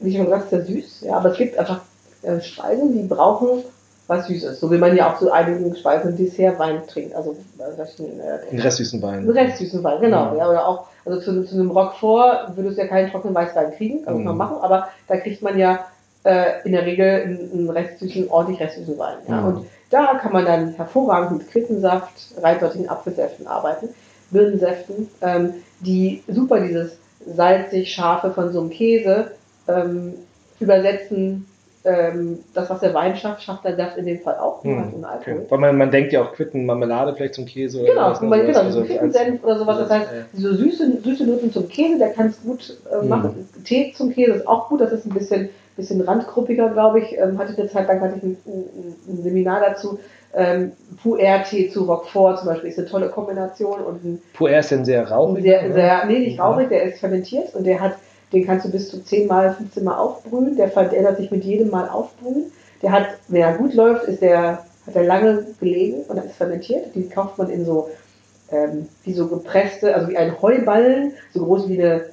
wie schon gesagt, sehr süß, ja, aber es gibt einfach äh, Speisen, die brauchen was Süßes. So wie man ja auch zu einigen Speisen Dessertwein trinkt. Also
äh, einen restsüßen Wein.
Einen restsüßen Wein, genau. Ja. ja. oder auch, also zu, zu einem Roquefort würdest du ja keinen trockenen Weißwein kriegen, kann mhm. man machen, aber da kriegt man ja äh, in der Regel einen, einen restsüßen, ordentlich restsüßen Wein. Ja. Mhm. Und da kann man dann hervorragend mit Quittensaft, reinsortigen Apfelsäften arbeiten, Birnensäften, ähm, die super dieses salzig-scharfe von so einem Käse ähm, übersetzen ähm, das, was der Wein schafft, schafft der Saft in dem Fall auch, nur hm, Alkohol. Okay.
Weil man, man denkt ja auch Quitten, Marmelade vielleicht zum Käse
oder Genau, man, genau, also Quittensenf oder sowas. Das heißt, ja. diese süße, süße Noten zum Käse, der kann es gut äh, hm. machen. Tee zum Käse ist auch gut, das ist ein bisschen, bisschen randgruppiger, glaube ich. Ähm, hatte ich eine Zeit lang hatte ich ein, ein, ein Seminar dazu. Ähm, Puer-Tee zu Roquefort zum Beispiel ist eine tolle Kombination. Und ein,
Puer ist denn sehr rauchig?
Sehr, sehr, nee, nicht rauchig, der ist fermentiert und der hat den kannst du bis zu 10 Mal, 15 Mal aufbrühen. Der verändert sich mit jedem Mal aufbrühen. Der hat, wenn er gut läuft, ist der, hat er lange gelegen und dann ist fermentiert. Die kauft man in so, ähm, wie so gepresste, also wie ein Heuballen, so groß wie eine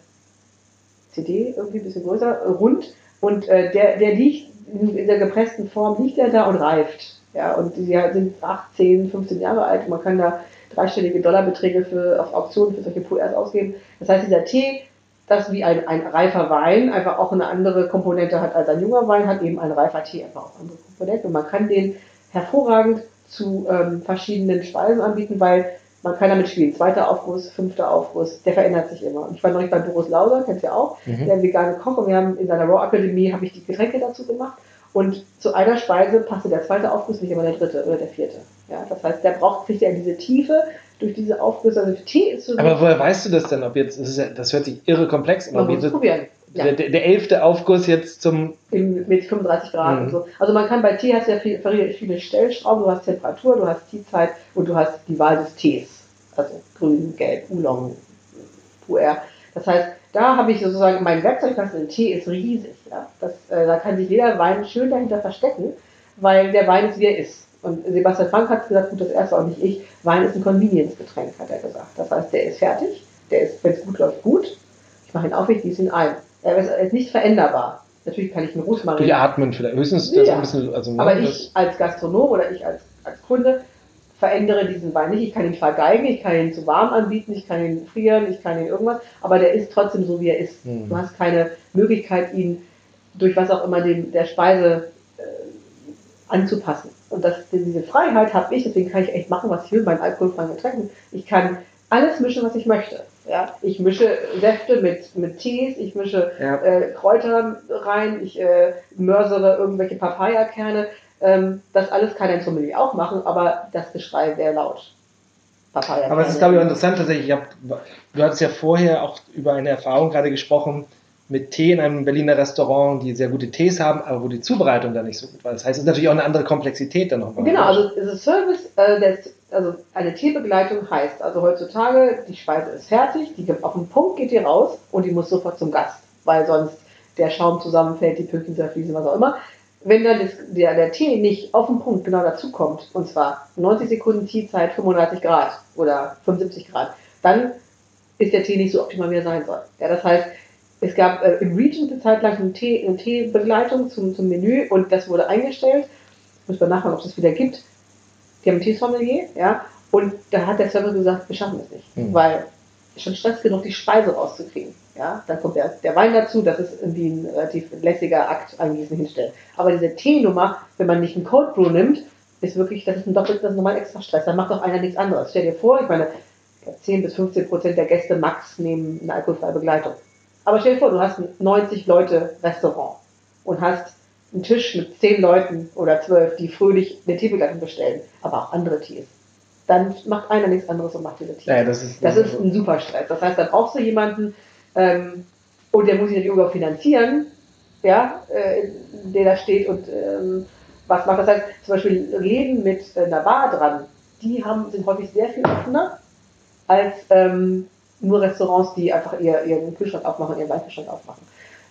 CD, irgendwie ein bisschen größer, rund. Und äh, der, der liegt in der gepressten Form, liegt er da und reift. Ja, und die sind 8, 10, 15 Jahre alt. Man kann da dreistellige Dollarbeträge für, auf Auktionen für solche Puers ausgeben. Das heißt, dieser Tee das wie ein, ein reifer Wein einfach auch eine andere Komponente hat als ein junger Wein, hat eben ein reifer Tee einfach auch andere Komponente. Und man kann den hervorragend zu ähm, verschiedenen Speisen anbieten, weil man kann damit spielen. Zweiter Aufguss, fünfter Aufguss, der verändert sich immer. Und ich war neulich bei Boris Lauser, kennst du ja auch, mhm. der vegane Koch und wir haben in seiner Raw Akademie habe ich die Getränke dazu gemacht. Und zu einer Speise passte der zweite Aufguss nicht immer der dritte oder der vierte. Ja, das heißt, der braucht, kriegt ja diese Tiefe, durch diese Aufgüsse. Also Tee ist so.
Aber woher weißt du das denn? Ob jetzt, das, ja, das hört sich irre komplex an.
Man muss probieren.
Ja. Der, der, elfte Aufguss jetzt zum.
Im, mit 35 Grad mhm. und so. Also man kann bei Tee hast du ja viel, viele Stellschrauben, du hast Temperatur, du hast Teezeit und du hast die Wahl des Tees. Also grün, gelb, Oolong, Puer. Das heißt, da habe ich sozusagen mein Werkzeugkasten. Der Tee ist riesig. Ja? Das, äh, da kann sich jeder Wein schön dahinter verstecken, weil der Wein ist, wie er ist. Und Sebastian Frank hat gesagt, gut, das erste auch nicht ich, Wein ist ein Convenience-Getränk, hat er gesagt. Das heißt, der ist fertig, der ist, wenn es gut läuft, gut. Ich mache ihn auf, ich gieße ihn ein. Er ist, nicht veränderbar. Natürlich kann ich einen Rosmarin.
Durch Atmen vielleicht. Höchstens
ja. ein bisschen. Also Aber ich als Gastronom oder ich als, als Kunde verändere diesen Wein nicht. Ich kann ihn vergeigen, ich kann ihn zu warm anbieten, ich kann ihn frieren, ich kann ihn irgendwas, aber der ist trotzdem so, wie er ist. Mhm. Du hast keine Möglichkeit, ihn durch was auch immer dem, der Speise anzupassen. Und das, diese Freiheit habe ich, deswegen kann ich echt machen, was ich will, mein alkoholfreien Getränken. Ich kann alles mischen, was ich möchte. Ja, ich mische Säfte mit, mit Tees, ich mische ja. äh, Kräuter rein, ich äh, mörsere irgendwelche Papayakerne. Ähm, das alles kann ein Sommelier auch machen, aber das Geschrei wäre laut.
Papaya aber es ist, glaube ich, interessant tatsächlich. Ich hab, du hattest ja vorher auch über eine Erfahrung gerade gesprochen, mit Tee in einem Berliner Restaurant, die sehr gute Tees haben, aber wo die Zubereitung dann nicht so gut war. Das heißt, es ist natürlich auch eine andere Komplexität dann nochmal.
Genau, also das Service, äh, des, also eine Teebegleitung heißt, also heutzutage, die Speise ist fertig, die auf den Punkt geht die raus und die muss sofort zum Gast, weil sonst der Schaum zusammenfällt, die Pünktchen zerfließen, was auch immer. Wenn dann das, der, der Tee nicht auf den Punkt genau dazu kommt, und zwar 90 Sekunden Teezeit, 35 Grad oder 75 Grad, dann ist der Tee nicht so optimal, wie er sein soll. Ja, das heißt, es gab äh, im Region eine Zeit lang eine, Tee, eine Teebegleitung zum, zum Menü und das wurde eingestellt. Muss man nachfragen, ob es das wieder gibt. Die haben ein Teesommelier, ja, und da hat der Server gesagt, wir schaffen das nicht, mhm. weil schon Stress genug, die Speise rauszukriegen. Ja, dann kommt der, der Wein dazu, das ist irgendwie ein relativ lässiger Akt, eingießen, hinstellen. Aber diese Teenummer, wenn man nicht einen Cold Brew nimmt, ist wirklich, das ist ein doppelt, das ist nochmal extra Stress. Dann macht doch einer nichts anderes. Stell dir vor, ich meine, 10 bis 15 Prozent der Gäste max nehmen eine alkoholfreie Begleitung. Aber stell dir vor, du hast ein 90 Leute Restaurant und hast einen Tisch mit 10 Leuten oder 12, die fröhlich eine Teebegleitung bestellen, aber auch andere Tees. Dann macht einer nichts anderes und macht diese Tees. Ja, das ist, das ist ein super Stress. Das heißt, dann brauchst du jemanden, ähm, und der muss sich natürlich auch finanzieren, ja, äh, der da steht und ähm, was macht. Das heißt, zum Beispiel Läden mit äh, einer Bar dran, die haben, sind häufig sehr viel offener als ähm, nur Restaurants, die einfach ihr, ihren Kühlschrank aufmachen, ihren Weinkühlschrank aufmachen.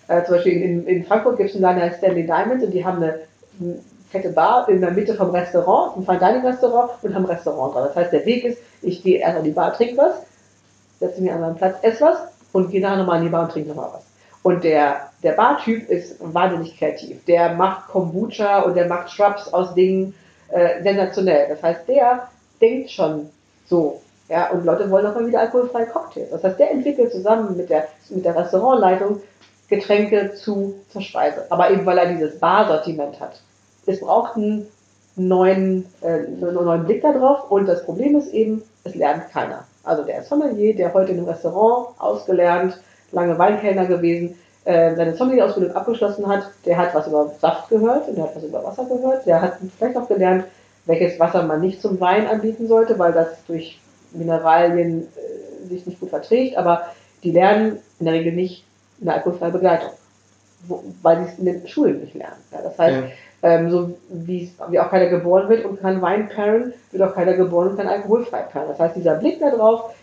Äh, zum Beispiel in, in Frankfurt gibt es einen Laden, der heißt Stanley Diamond und die haben eine, eine fette Bar in der Mitte vom Restaurant, ein Fine Dining Restaurant und haben ein Restaurant dran. Das heißt, der Weg ist, ich gehe erst an die Bar, trinke was, setze mich an meinen Platz, esse was und gehe nachher nochmal an die Bar und trinke nochmal was. Und der, der Bartyp ist wahnsinnig kreativ. Der macht Kombucha und der macht Shrubs aus Dingen äh, sensationell. Das heißt, der denkt schon so. Ja, und Leute wollen auch mal wieder alkoholfreie Cocktails. Das heißt, der entwickelt zusammen mit der, mit der Restaurantleitung Getränke zu, zur Speise. Aber eben weil er dieses Barsortiment hat. Es braucht einen neuen, äh, einen neuen Blick darauf und das Problem ist eben, es lernt keiner. Also der Sommelier, der heute in einem Restaurant ausgelernt, lange Weinkellner gewesen, äh, seine Sommelier-Ausbildung abgeschlossen hat, der hat was über Saft gehört und der hat was über Wasser gehört. Der hat vielleicht auch gelernt, welches Wasser man nicht zum Wein anbieten sollte, weil das durch Mineralien äh, sich nicht gut verträgt. Aber die lernen in der Regel nicht eine alkoholfreie Begleitung, wo, weil sie es in den Schulen nicht lernen. Ja, das heißt, ja. ähm, so wie, auch keiner geboren wird und kann Wein pairen, wird auch keiner geboren und kann alkoholfrei pairen. Das heißt, dieser Blick darauf,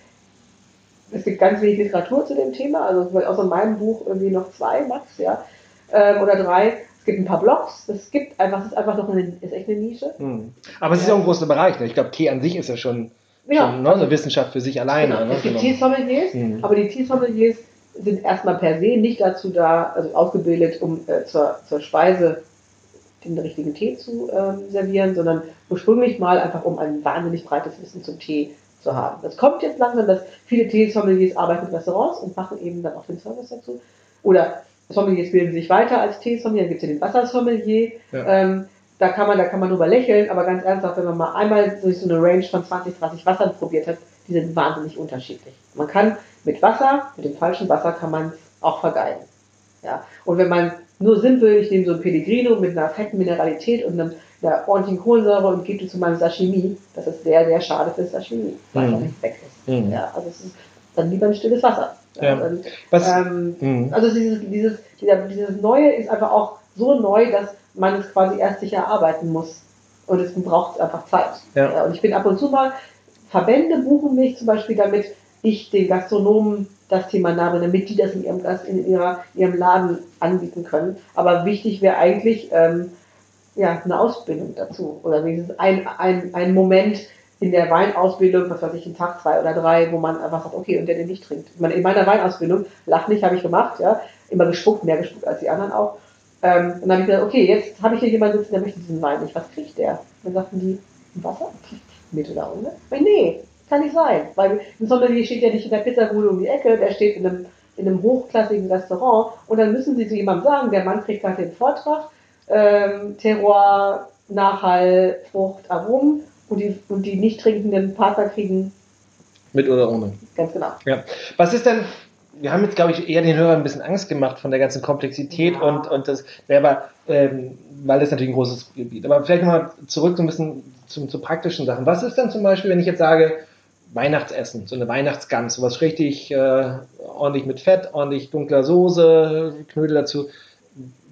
es gibt ganz wenig Literatur zu dem Thema, also außer meinem Buch irgendwie noch zwei, max, ja, ähm, oder drei. Es gibt ein paar Blogs, es gibt einfach, es ist einfach noch eine, ist echt eine Nische.
Hm. Aber es ist ja auch ein großer Bereich, ne? ich glaube, Tee an sich ist ja schon, ja. schon ne, eine Wissenschaft für sich alleine. Genau.
Ne? Es gibt genau. Teesommeliers, hm. aber die Teesommeliers sind erstmal per se nicht dazu da, also ausgebildet, um äh, zur, zur Speise den richtigen Tee zu ähm, servieren, sondern ursprünglich mal einfach um ein wahnsinnig breites Wissen zum Tee zu haben. Das kommt jetzt langsam, dass viele Teesommeliers arbeiten in Restaurants und machen eben dann auch den Service dazu. Oder Sommeliers bilden sich weiter als Teesommelier, dann gibt es ja den Wassersommelier. Ja. Ähm, da kann man, da kann man drüber lächeln, aber ganz ernsthaft, wenn man mal einmal durch so eine Range von 20, 30 Wassern probiert hat, die sind wahnsinnig unterschiedlich. Man kann mit Wasser, mit dem falschen Wasser kann man es auch vergeigen. Ja? Und wenn man nur simpel, ich nehme so ein Pellegrino mit einer fetten Mineralität und einem, einer ordentlichen Kohlensäure und gebe die zu meinem Sashimi, das ist sehr, sehr schade für das Sashimi, weil mhm. nicht weg ist. Mhm. Ja, also es ist dann lieber ein stilles Wasser. Ja. Also, ähm, mhm. also dieses, dieses, dieser, dieses Neue ist einfach auch so neu, dass man es quasi erst sich erarbeiten muss. Und es braucht einfach Zeit. Ja. und ich bin ab und zu mal, Verbände buchen mich zum Beispiel, damit ich den Gastronomen das Thema nahe, damit die das in ihrem, in ihrer, ihrem Laden anbieten können. Aber wichtig wäre eigentlich ähm, ja, eine Ausbildung dazu. Oder wenigstens ein, ein, ein Moment, in der Weinausbildung, was weiß ich, einen Tag, zwei oder drei, wo man einfach sagt, okay, und der den nicht trinkt. Ich meine, in meiner Weinausbildung, lach nicht, habe ich gemacht, ja, immer gespuckt, mehr gespuckt als die anderen auch. Ähm, und dann habe ich gesagt, okay, jetzt habe ich hier jemanden sitzen, der möchte diesen Wein nicht. Was kriegt der? dann sagten die, Wasser? Mit oder ohne? Ich nee, kann nicht sein. Weil ein Sommelier steht ja nicht in der Pizzabude um die Ecke, der steht in einem, in einem hochklassigen Restaurant und dann müssen sie zu jemandem sagen, der Mann kriegt gerade den Vortrag, ähm, Terroir, Nachhall, Frucht, Aromen und die, und die nicht trinkenden Partner kriegen.
Mit oder ohne.
Ganz genau.
Ja. Was ist denn, wir haben jetzt, glaube ich, eher den Hörern ein bisschen Angst gemacht von der ganzen Komplexität ja. und, und das aber, ähm, weil das natürlich ein großes Gebiet. Aber vielleicht nochmal zurück so ein bisschen zum, zu praktischen Sachen. Was ist denn zum Beispiel, wenn ich jetzt sage, Weihnachtsessen, so eine Weihnachtsgans, sowas richtig äh, ordentlich mit Fett, ordentlich dunkler Soße, Knödel dazu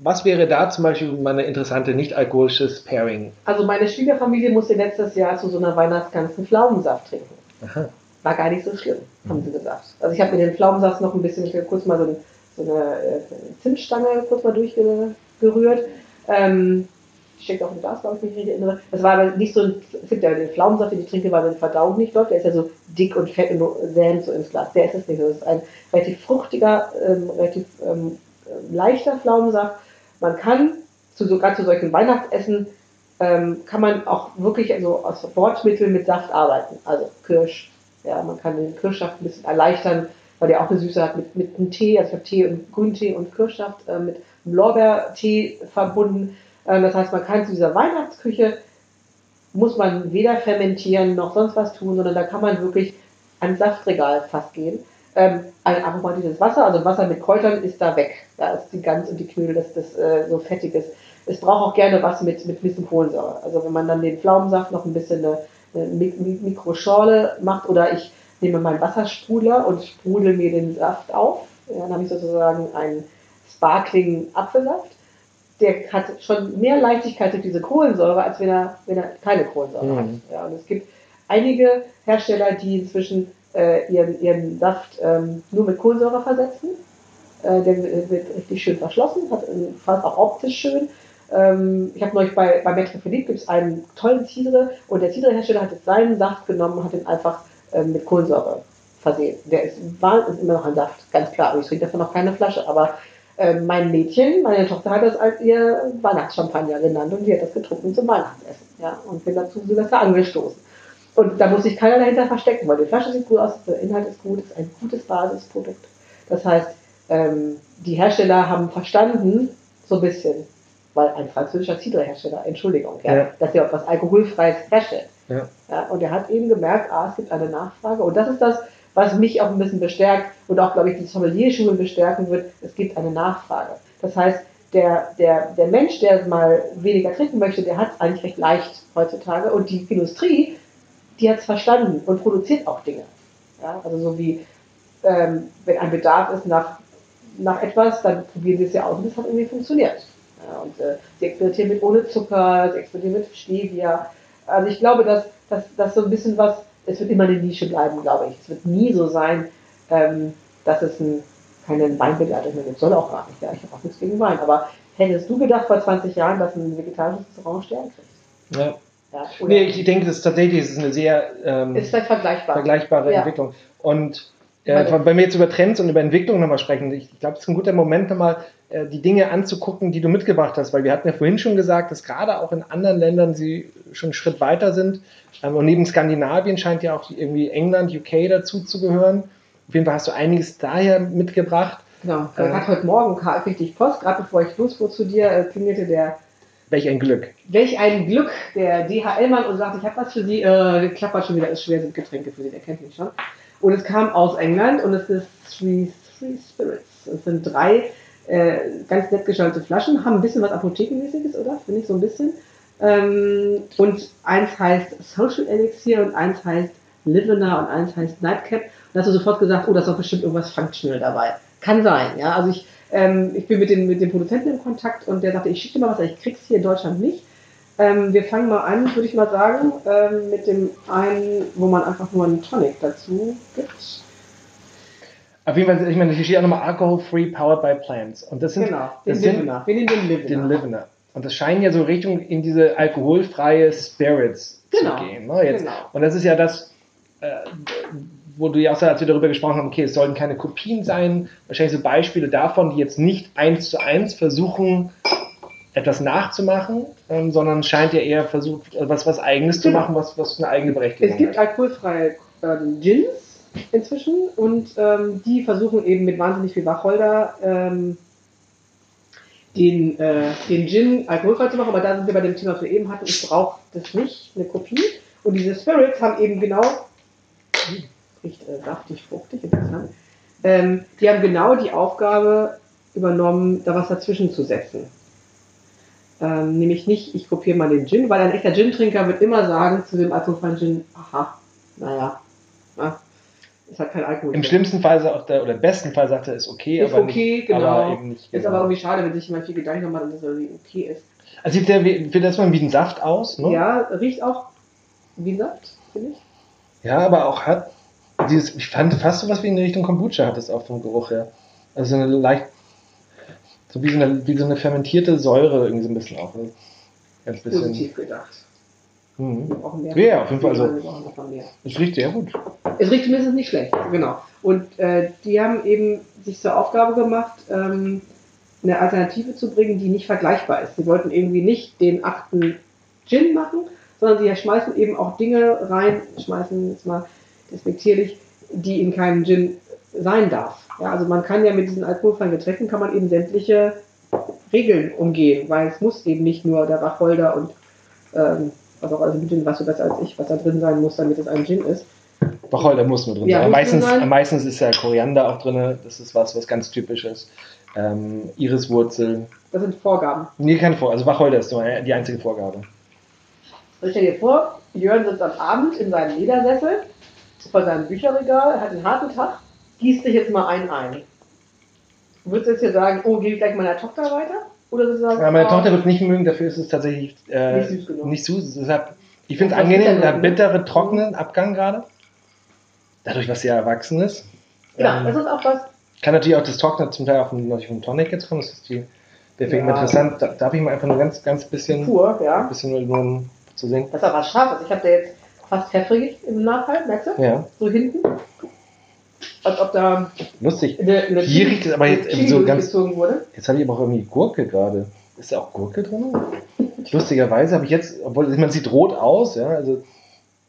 was wäre da zum Beispiel mal eine interessante nicht-alkoholisches Pairing?
Also meine Schwiegerfamilie musste letztes Jahr zu so einer Weihnachtsgans Pflaumensaft trinken. Aha. War gar nicht so schlimm, haben sie gesagt. Also ich habe mir den Pflaumensaft noch ein bisschen, ich kurz mal so, ein, so eine äh, Zimtstange kurz mal durchgerührt. Ähm, steckt auch im Glas, glaube ich, mich nicht erinnere. Das war aber nicht so ein, es gibt ja den Pflaumensaft, den ich trinke, weil die Verdauung nicht läuft, der ist ja so dick und fett und sämt so ins Glas. Der ist es nicht. Das ist ein relativ fruchtiger, ähm, relativ ähm, leichter Pflaumensaft. Man kann zu, sogar zu solchen Weihnachtsessen ähm, kann man auch wirklich also aus Wortmitteln mit Saft arbeiten. Also Kirsch, ja, man kann den Kirschsaft ein bisschen erleichtern, weil der auch eine Süße hat mit, mit einem Tee, also ich habe Tee und Grüntee und Kirschsaft äh, mit Lorbeertee verbunden. Äh, das heißt, man kann zu dieser Weihnachtsküche muss man weder fermentieren noch sonst was tun, sondern da kann man wirklich ans Saftregal fast gehen. Ähm, ein aromatisches Wasser, also Wasser mit Kräutern ist da weg. Da ist die Gans und die Knödel, das, das äh, so fettig ist. Es braucht auch gerne was mit, mit ein bisschen Kohlensäure. Also wenn man dann den Pflaumensaft noch ein bisschen eine, eine Mikroschorle macht oder ich nehme meinen Wassersprudler und sprudel mir den Saft auf. Ja, dann habe ich sozusagen einen Sparkling Apfelsaft. Der hat schon mehr Leichtigkeit durch diese Kohlensäure, als wenn er, wenn er keine Kohlensäure mhm. hat. Ja, und es gibt einige Hersteller, die inzwischen äh, ihren, ihren Saft ähm, nur mit Kohlensäure versetzen. Äh, der wird richtig schön verschlossen, hat fast auch optisch schön. Ähm, ich habe neulich bei, bei Metro Philippe gibt es einen tollen Cidre und der Cidre-Hersteller hat jetzt seinen Saft genommen und hat ihn einfach äh, mit Kohlensäure versehen. Der ist, war, ist immer noch ein Saft, ganz klar. Aber ich trinke davon noch keine Flasche. Aber äh, mein Mädchen, meine Tochter hat das als ihr Weihnachtschampagner genannt und die hat das getrunken zum Weihnachtsessen. Ja, und bin dazu Silvester angestoßen. Und da muss sich keiner dahinter verstecken, weil die Flasche sieht gut aus, der Inhalt ist gut, ist ein gutes Basisprodukt. Das heißt, ähm, die Hersteller haben verstanden, so ein bisschen, weil ein französischer Cidre-Hersteller, Entschuldigung, ja, ja. dass er etwas Alkoholfreies herstellt. Ja. ja. und er hat eben gemerkt, ah, es gibt eine Nachfrage. Und das ist das, was mich auch ein bisschen bestärkt und auch, glaube ich, die Sommelierschule bestärken wird. Es gibt eine Nachfrage. Das heißt, der, der, der Mensch, der mal weniger trinken möchte, der hat es eigentlich recht leicht heutzutage. Und die Industrie, die hat es verstanden und produziert auch Dinge. Ja, also so wie, ähm, wenn ein Bedarf ist nach, nach etwas, dann probieren sie es ja aus und das hat irgendwie funktioniert. Ja, und äh, sie experimentieren mit ohne Zucker, sie experimentieren mit Stevia. Also ich glaube, dass, dass, dass so ein bisschen was, es wird immer eine Nische bleiben, glaube ich. Es wird nie so sein, ähm, dass es ein, keine Weinbegleitung mehr gibt. Soll auch gar nicht. Ja, ich habe auch nichts gegen Wein. Aber hättest du gedacht vor 20 Jahren, dass ein vegetarisches Restaurant Stern kriegt?
Ja. Ja, nee, ich denke, das ist tatsächlich das ist eine sehr ähm,
ist vergleichbar.
vergleichbare ja. Entwicklung. Und äh, wenn wir jetzt über Trends und über Entwicklung nochmal sprechen, ich, glaube, es ist ein guter Moment nochmal, die Dinge anzugucken, die du mitgebracht hast, weil wir hatten ja vorhin schon gesagt, dass gerade auch in anderen Ländern sie schon einen Schritt weiter sind. Ähm, und neben Skandinavien scheint ja auch irgendwie England, UK dazu zu gehören. Auf jeden Fall hast du einiges daher mitgebracht.
Genau, äh, gerade heute Morgen kriegte ich Post, gerade bevor ich losfuhr zu dir, äh, klingelte der
Welch ein Glück.
Welch ein Glück, der DHL-Mann und sagt, ich habe was für Sie, äh, klappert schon wieder, ist schwer, sind Getränke für Sie, der kennt mich schon. Und es kam aus England und es ist Three, Three Spirits. Es sind drei äh, ganz nett gestaltete Flaschen, haben ein bisschen was Apothekenmäßiges, oder? Finde ich so ein bisschen. Ähm, und eins heißt Social Elixir und eins heißt Livener und eins heißt Nightcap. Und da hast du sofort gesagt, oh, da ist doch bestimmt irgendwas Functional dabei. Kann sein, ja. Also ich, ähm, ich bin mit dem, mit dem Produzenten in Kontakt und der sagte, ich schicke dir mal was, ich krieg's hier in Deutschland nicht. Ähm, wir fangen mal an, würde ich mal sagen, ähm, mit dem einen, wo man einfach nur einen Tonic dazu gibt.
Auf jeden Fall, ich meine, hier steht auch nochmal Alcohol-Free Powered by Plants. Und das sind,
genau,
den
das Livener. Wir nehmen den Livener.
Den Livener. Und das scheinen ja so Richtung in diese alkoholfreie Spirits genau. zu gehen. Ne. Genau. Und das ist ja das, äh, wo du ja auch sagst, als wir darüber gesprochen haben, okay, es sollten keine Kopien sein, wahrscheinlich so Beispiele davon, die jetzt nicht eins zu eins versuchen, etwas nachzumachen, ähm, sondern scheint ja eher versucht, was, was Eigenes genau. zu machen, was, was eine eigene Berechtigung
hat. Es gibt alkoholfreie ähm, Gins, inzwischen und ähm, die versuchen eben mit wahnsinnig viel Wacholder ähm, den, äh, den Gin alkoholfrei zu machen, aber da sind wir bei dem Thema, was wir eben hatten, ich brauche das nicht, eine Kopie. Und diese Spirits haben eben genau, riecht äh, saftig, fruchtig, interessant, ähm, die haben genau die Aufgabe übernommen, da was dazwischen zu setzen. Ähm, nämlich nicht, ich kopiere mal den Gin, weil ein echter Gin-Trinker wird immer sagen zu dem alkoholfreien Gin, aha, naja, na, ist halt kein Alkohol.
Im schlimmsten Fall sagt er, oder im besten Fall sagt er, ist okay,
ist
aber,
okay,
nicht,
genau.
aber nicht.
Genau. Ist aber irgendwie schade, wenn sich jemand viel Gedanken macht, dass es irgendwie okay ist.
Also sieht der wie, das mal wie ein Saft aus, ne?
Ja, riecht auch wie Saft, finde ich.
Ja, aber auch hat dieses, ich fand fast so was wie in Richtung Kombucha hat es auch vom Geruch her. Also eine leicht, so wie so eine, wie so eine fermentierte Säure irgendwie so ein bisschen auch. Ganz bisschen.
positiv gedacht.
Mhm.
Wir brauchen mehr.
Ja, auf jeden Fall, also-. Es riecht sehr gut.
Es riecht zumindest nicht schlecht, genau. Und äh, die haben eben sich zur Aufgabe gemacht, ähm, eine Alternative zu bringen, die nicht vergleichbar ist. Sie wollten irgendwie nicht den achten Gin machen, sondern sie schmeißen eben auch Dinge rein, schmeißen jetzt mal despektierlich, die in keinem Gin sein darf. Ja, also man kann ja mit diesen alkoholfreien Getränken kann man eben sämtliche Regeln umgehen, weil es muss eben nicht nur der Wacholder und ähm, was auch im Gin, was du besser als ich, was da drin sein muss, damit es ein Gin ist.
Wacholder muss nur drin
Ja,
sein. Meistens,
sein.
meistens ist ja Koriander auch drin. Das ist was, was ganz typisches. Ähm, Iriswurzel.
Das sind Vorgaben.
Nee, keine Vorgabe. Also Wacholder ist nur die einzige Vorgabe.
Also stell dir vor, Jörn sitzt am Abend in seinem Ledersessel vor seinem Bücherregal, hat einen harten Tag, gießt sich jetzt mal einen ein. Würdest du jetzt hier sagen, oh, gebe ich gleich meiner Tochter weiter? Oder du sagen,
Ja, meine
oh,
Tochter wird nicht mögen, dafür ist es tatsächlich äh,
Nicht süß genug.
Nicht süß. Deshalb, ich finde es
ist
angenehm, der bittere, trockene Abgang gerade. Dadurch, was ja erwachsen ist.
Ja,
Ähm,
das ist auch was.
kann natürlich auch das Trockene zum Teil auch vom, natürlich vom Tonic jetzt kommen. Das ist die, ich
Ja.
interessant. Da, darf ich mal einfach nur ganz, ganz bisschen,
Pur, ja.
ein bisschen nur, nur zu sehen?
Das ist auch was Scharfes. Ich habe da jetzt fast pfeffrig im Nachhalt, merkst du?
Ja,
So hinten. Als ob da
lustig.
eine, eine
Hier riecht es aber jetzt
Chili
so ganz-
wurde.
Jetzt habe ich aber auch irgendwie Gurke gerade. Ist da auch Gurke drin? Lustigerweise habe ich jetzt, obwohl man sieht rot aus, ja, also.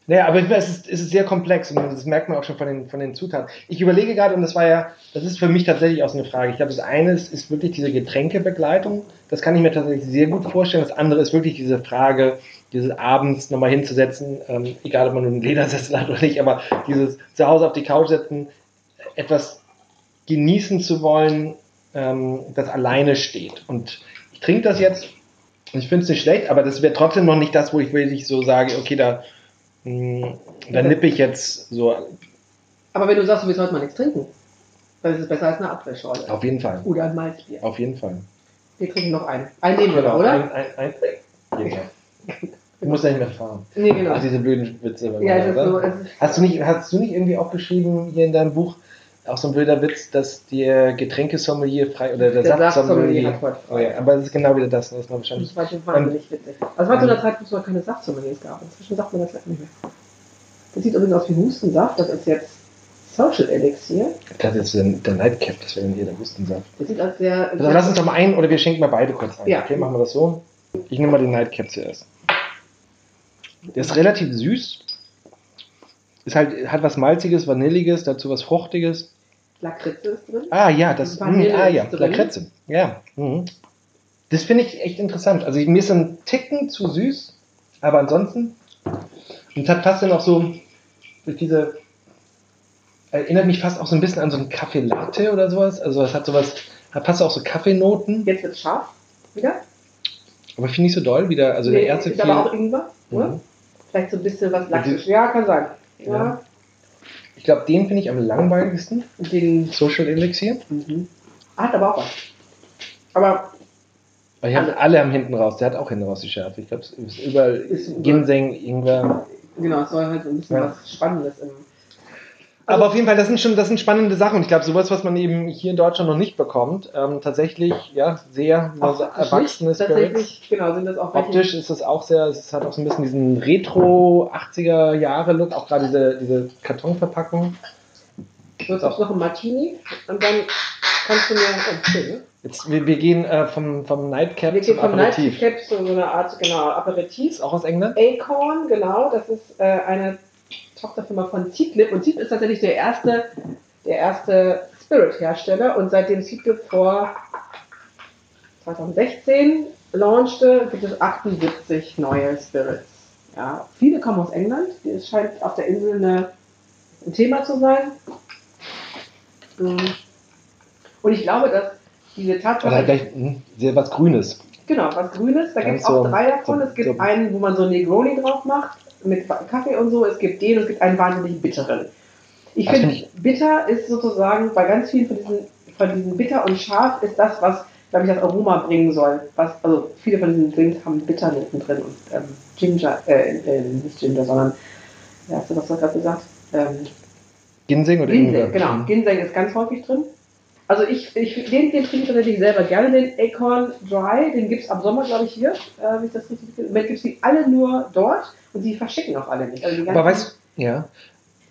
Naja, aber es ist, es ist sehr komplex und das merkt man auch schon von den, von den Zutaten. Ich überlege gerade, und das war ja, das ist für mich tatsächlich auch so eine Frage. Ich glaube, das eine ist, ist wirklich diese Getränkebegleitung. Das kann ich mir tatsächlich sehr gut vorstellen. Das andere ist wirklich diese Frage, dieses abends nochmal hinzusetzen, ähm, egal ob man nun einen Ledersessel hat oder nicht, aber dieses zu Hause auf die Couch setzen, etwas genießen zu wollen, ähm, das alleine steht. Und ich trinke das jetzt und ich finde es nicht schlecht, aber das wäre trotzdem noch nicht das, wo ich wirklich so sage, okay, da, mh, da nippe ich jetzt so
Aber wenn du sagst, du willst heute mal nichts trinken, dann ist es besser als eine Apfelschorle.
auf jeden Fall.
Oder ein Malzbier.
Auf jeden Fall.
Wir trinken noch einen. Einen nehmen wir noch,
Genau,
oder?
Ein, ein, ein, ja. Du musst ja nicht mehr fahren.
Nee, genau.
Ach, diese blöden Witze.
Ja, so.
oder?
Ist,
Hast du, nicht, hast du nicht irgendwie auch geschrieben hier in deinem Buch, auch so ein blöder Witz, dass der Getränkesommelier frei oder der,
Der
Saftsommelier.
Saftsommelier hat heute
Oh ja, aber das ist genau wieder das, was man wahrscheinlich.
das war schon wahnsinnig witzig. Also war zu einer Zeit, wo es noch keine Saftsommeliers gab. Inzwischen sagt man das leider nicht mehr. Das sieht übrigens aus wie Hustensaft. Das ist jetzt Social Elixir.
Ich dachte jetzt der, Nightcap, das wäre dann hier der Hustensaft.
Das sieht als sehr.
Also lass uns doch mal ein oder wir schenken mal beide kurz ein.
Ja.
Okay, machen wir das so. Ich nehme mal den Nightcap zuerst. Der ist relativ süß. Ist halt, hat was Malziges, Vanilliges, dazu was Fruchtiges.
Lakritze ist drin.
Ah ja, das.
Vanille
Mh, ah ja,
ist drin.
Lakritze. Ja. Mhm. Das finde ich echt interessant. Also mir ist ein Ticken zu süß, aber ansonsten. Und es hat fast dann auch so durch diese. Erinnert mich fast auch so ein bisschen an so einen Kaffee Latte oder sowas. Also es hat sowas, hat fast auch so Kaffeenoten.
Jetzt wird es scharf. Wieder.
Aber finde ich so doll wieder. Also der
Nee,
erste
ist aber auch oder?
Mhm.
Vielleicht so ein bisschen was
Und
Laktisch. Ja, kann sein. Ja.
Ja. Ich glaube, den finde ich am langweiligsten.
Den
Social Elixir.
mhm. hat aber auch was. Aber
Aber haben,
Alle.
alle haben hinten raus. Der hat auch hinten raus die Schärfe. Ich glaube, es ist überall
Ist.
Ginseng, Ingwer.
genau, es soll halt so ein bisschen
Ja.
was Spannendes im.
Aber auf jeden Fall, das sind schon das sind spannende Sachen. Und ich glaube, sowas, was man eben hier in Deutschland noch nicht bekommt, ähm, tatsächlich, ja, sehr
Auch
erwachsene Spirits.
Tatsächlich, genau, sind das auch welche-
Optisch ist es auch sehr, es hat auch so ein bisschen diesen Retro 80er Jahre Look, auch gerade diese, diese Kartonverpackung.
Du hast auch noch ein Martini und dann kannst du mir. Ne?
Jetzt, wir, wir gehen äh, vom, vom Nightcap
Wir gehen
zum
vom
Aperitif.
Nightcap zu so einer Art, genau, Aperitif.
Ist auch aus England?
Acorn, genau, das ist äh, eine Tochterfirma von Zieglip und Zieglip ist tatsächlich der erste, der erste Spirit-Hersteller und seitdem Zieglip vor 2016 launchte, gibt es 78 neue Spirits. Ja, viele kommen aus England, es scheint auf der Insel eine, ein Thema zu sein. Mm. Und ich glaube, dass diese Tatsache,
gleich hm, sehr was Grünes.
Genau, was Grünes. Da gibt es auch
so-
drei davon.
so-
Es gibt
so-
einen, wo man so Negroni drauf macht, mit Kaffee und so. Es gibt den, es gibt einen wahnsinnig bitteren. Ich
Das
finde,
find
bitter ist sozusagen bei ganz vielen von diesen, von diesen bitter und scharf ist das, was, glaube ich, das Aroma bringen soll. Was, also viele von diesen Drinks haben Bitternoten drin und ähm, Ginger, äh, äh, nicht Ginger, sondern, ja, hast du was gerade gesagt? Ähm,
Ginseng oder
Ginseng,
Ingwer?
genau. Ginseng ist ganz häufig drin. Also ich, ich den, den trinke ich tatsächlich selber gerne, den Acorn Dry, den gibt es ab Sommer, glaube ich, hier, äh, wenn ich das richtig Im Moment gibt es die alle nur dort und sie verschicken auch alle nicht. Also
Aber weißt ja,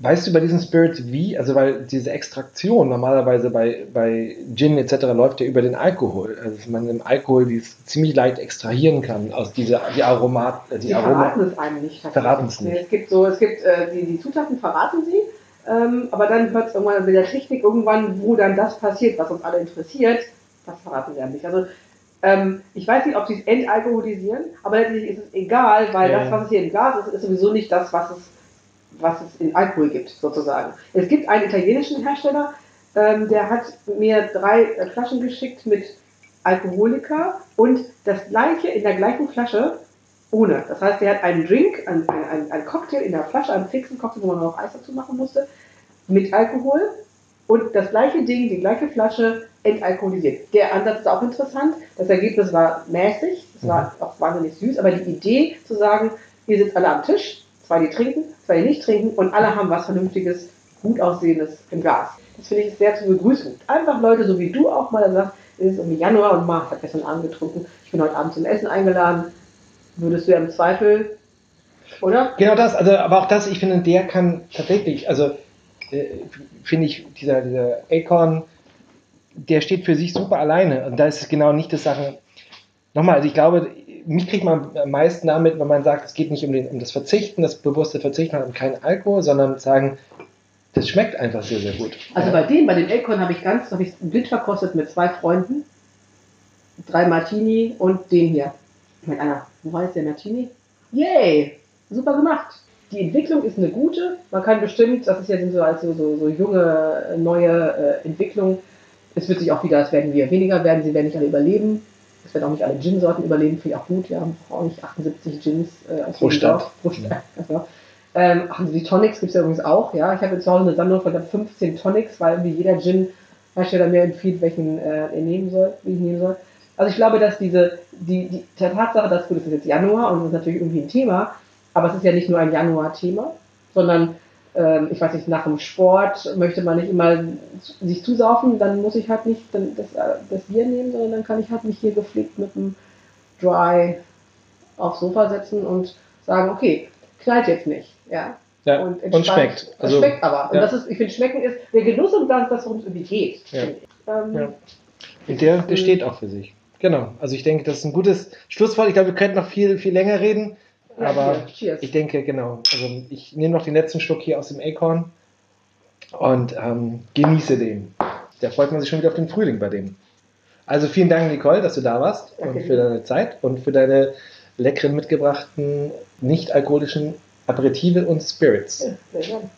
weißt du bei diesen Spirits wie, also weil diese Extraktion normalerweise bei, bei Gin etc. läuft ja über den Alkohol, also dass man im Alkohol die ziemlich leicht extrahieren kann aus dieser die Aromat,
die, die verraten es einem nicht.
Verraten es nicht.
Nee, es gibt so, es gibt äh, die, die Zutaten verraten sie ähm, aber dann hört es irgendwann mit der Technik irgendwann, wo dann das passiert, was uns alle interessiert, das verraten sie ja nicht. Also ähm, ich weiß nicht, ob sie es entalkoholisieren, aber letztlich ist es egal, weil ja. das, was es hier im Glas ist, ist sowieso nicht das, was es, was es in Alkohol gibt, sozusagen. Es gibt einen italienischen Hersteller, ähm, der hat mir drei äh, Flaschen geschickt mit Alkoholika und das gleiche in der gleichen Flasche ohne. Das heißt, er hat einen Drink, einen, einen, einen Cocktail in der Flasche, einen fixen Cocktail, wo man noch Eis dazu machen musste, mit Alkohol und das gleiche Ding, die gleiche Flasche entalkoholisiert. Der Ansatz ist auch interessant. Das Ergebnis war mäßig, es war mhm. auch wahnsinnig süß, aber die Idee zu sagen, ihr sitzt alle am Tisch, zwei die trinken, zwei die nicht trinken und alle haben was Vernünftiges, gut aussehendes im Glas. Das finde ich sehr zu begrüßen. Einfach Leute, so wie du auch mal sagst, es ist irgendwie Januar und Mach hat gestern Abend getrunken, ich bin heute Abend zum Essen eingeladen, würdest du ja im Zweifel, oder?
Genau das, also aber auch das, ich finde, der kann tatsächlich, also äh, finde ich, dieser, dieser Acorn, der steht für sich super alleine. Und da ist es genau nicht das Sachen. Nochmal, also ich glaube, mich kriegt man am meisten damit, wenn man sagt, es geht nicht um, den, um das Verzichten, das bewusste Verzichten und keinen Alkohol, sondern sagen, das schmeckt einfach sehr, sehr gut.
Also bei dem, bei den Acorn habe ich ganz, habe ich blind verkostet mit zwei Freunden. Drei Martini und den hier. Mit einer jetzt der Martini? Yay! Super gemacht. Die Entwicklung ist eine gute. Man kann bestimmt, das ist ja so als so, so, so junge, neue äh, Entwicklung. Es wird sich auch wieder, es werden wir weniger werden, sie werden nicht alle überleben. Es werden auch nicht alle Gin-Sorten überleben, finde ich auch gut. Wir haben auch nicht 78 Gins
äh, pro Stadt.
Pro [laughs] Stadt. Also, ähm, Sie die Tonics gibt es ja übrigens auch, ja. Ich habe jetzt zu Hause eine Sammlung von 15 Tonics, weil irgendwie jeder Gin-Hersteller mir empfiehlt, welchen äh, er nehmen soll, wie ich nehmen soll. Also ich glaube, dass diese, die, die der Tatsache, dass gut, es ist jetzt Januar und es ist natürlich irgendwie ein Thema, aber es ist ja nicht nur ein Januar-Thema, sondern ähm, ich weiß nicht, nach dem Sport möchte man nicht immer sich zusaufen, dann muss ich halt nicht dann das, äh, das Bier nehmen, sondern dann kann ich halt mich hier gepflegt mit einem Dry aufs Sofa setzen und sagen, okay, knallt jetzt nicht, ja.
Ja, und, und schmeckt.
Also, schmeckt aber. Und das ist, ich finde, schmecken ist der Genuss und das, das worum es irgendwie geht.
Ja. Ähm, ja. Und der, der steht auch für sich. Genau, also ich denke, das ist ein gutes Schlusswort. Ich glaube, wir könnten noch viel, viel länger reden. Aber ja, ich denke, genau. Also ich nehme noch den letzten Schluck hier aus dem Acorn und ähm, genieße den. Da freut man sich schon wieder auf den Frühling bei dem. Also vielen Dank, Nicole, dass du da warst okay. und für deine Zeit und für deine leckeren mitgebrachten, nicht alkoholischen Aperitive und Spirits. Ja, sehr gerne.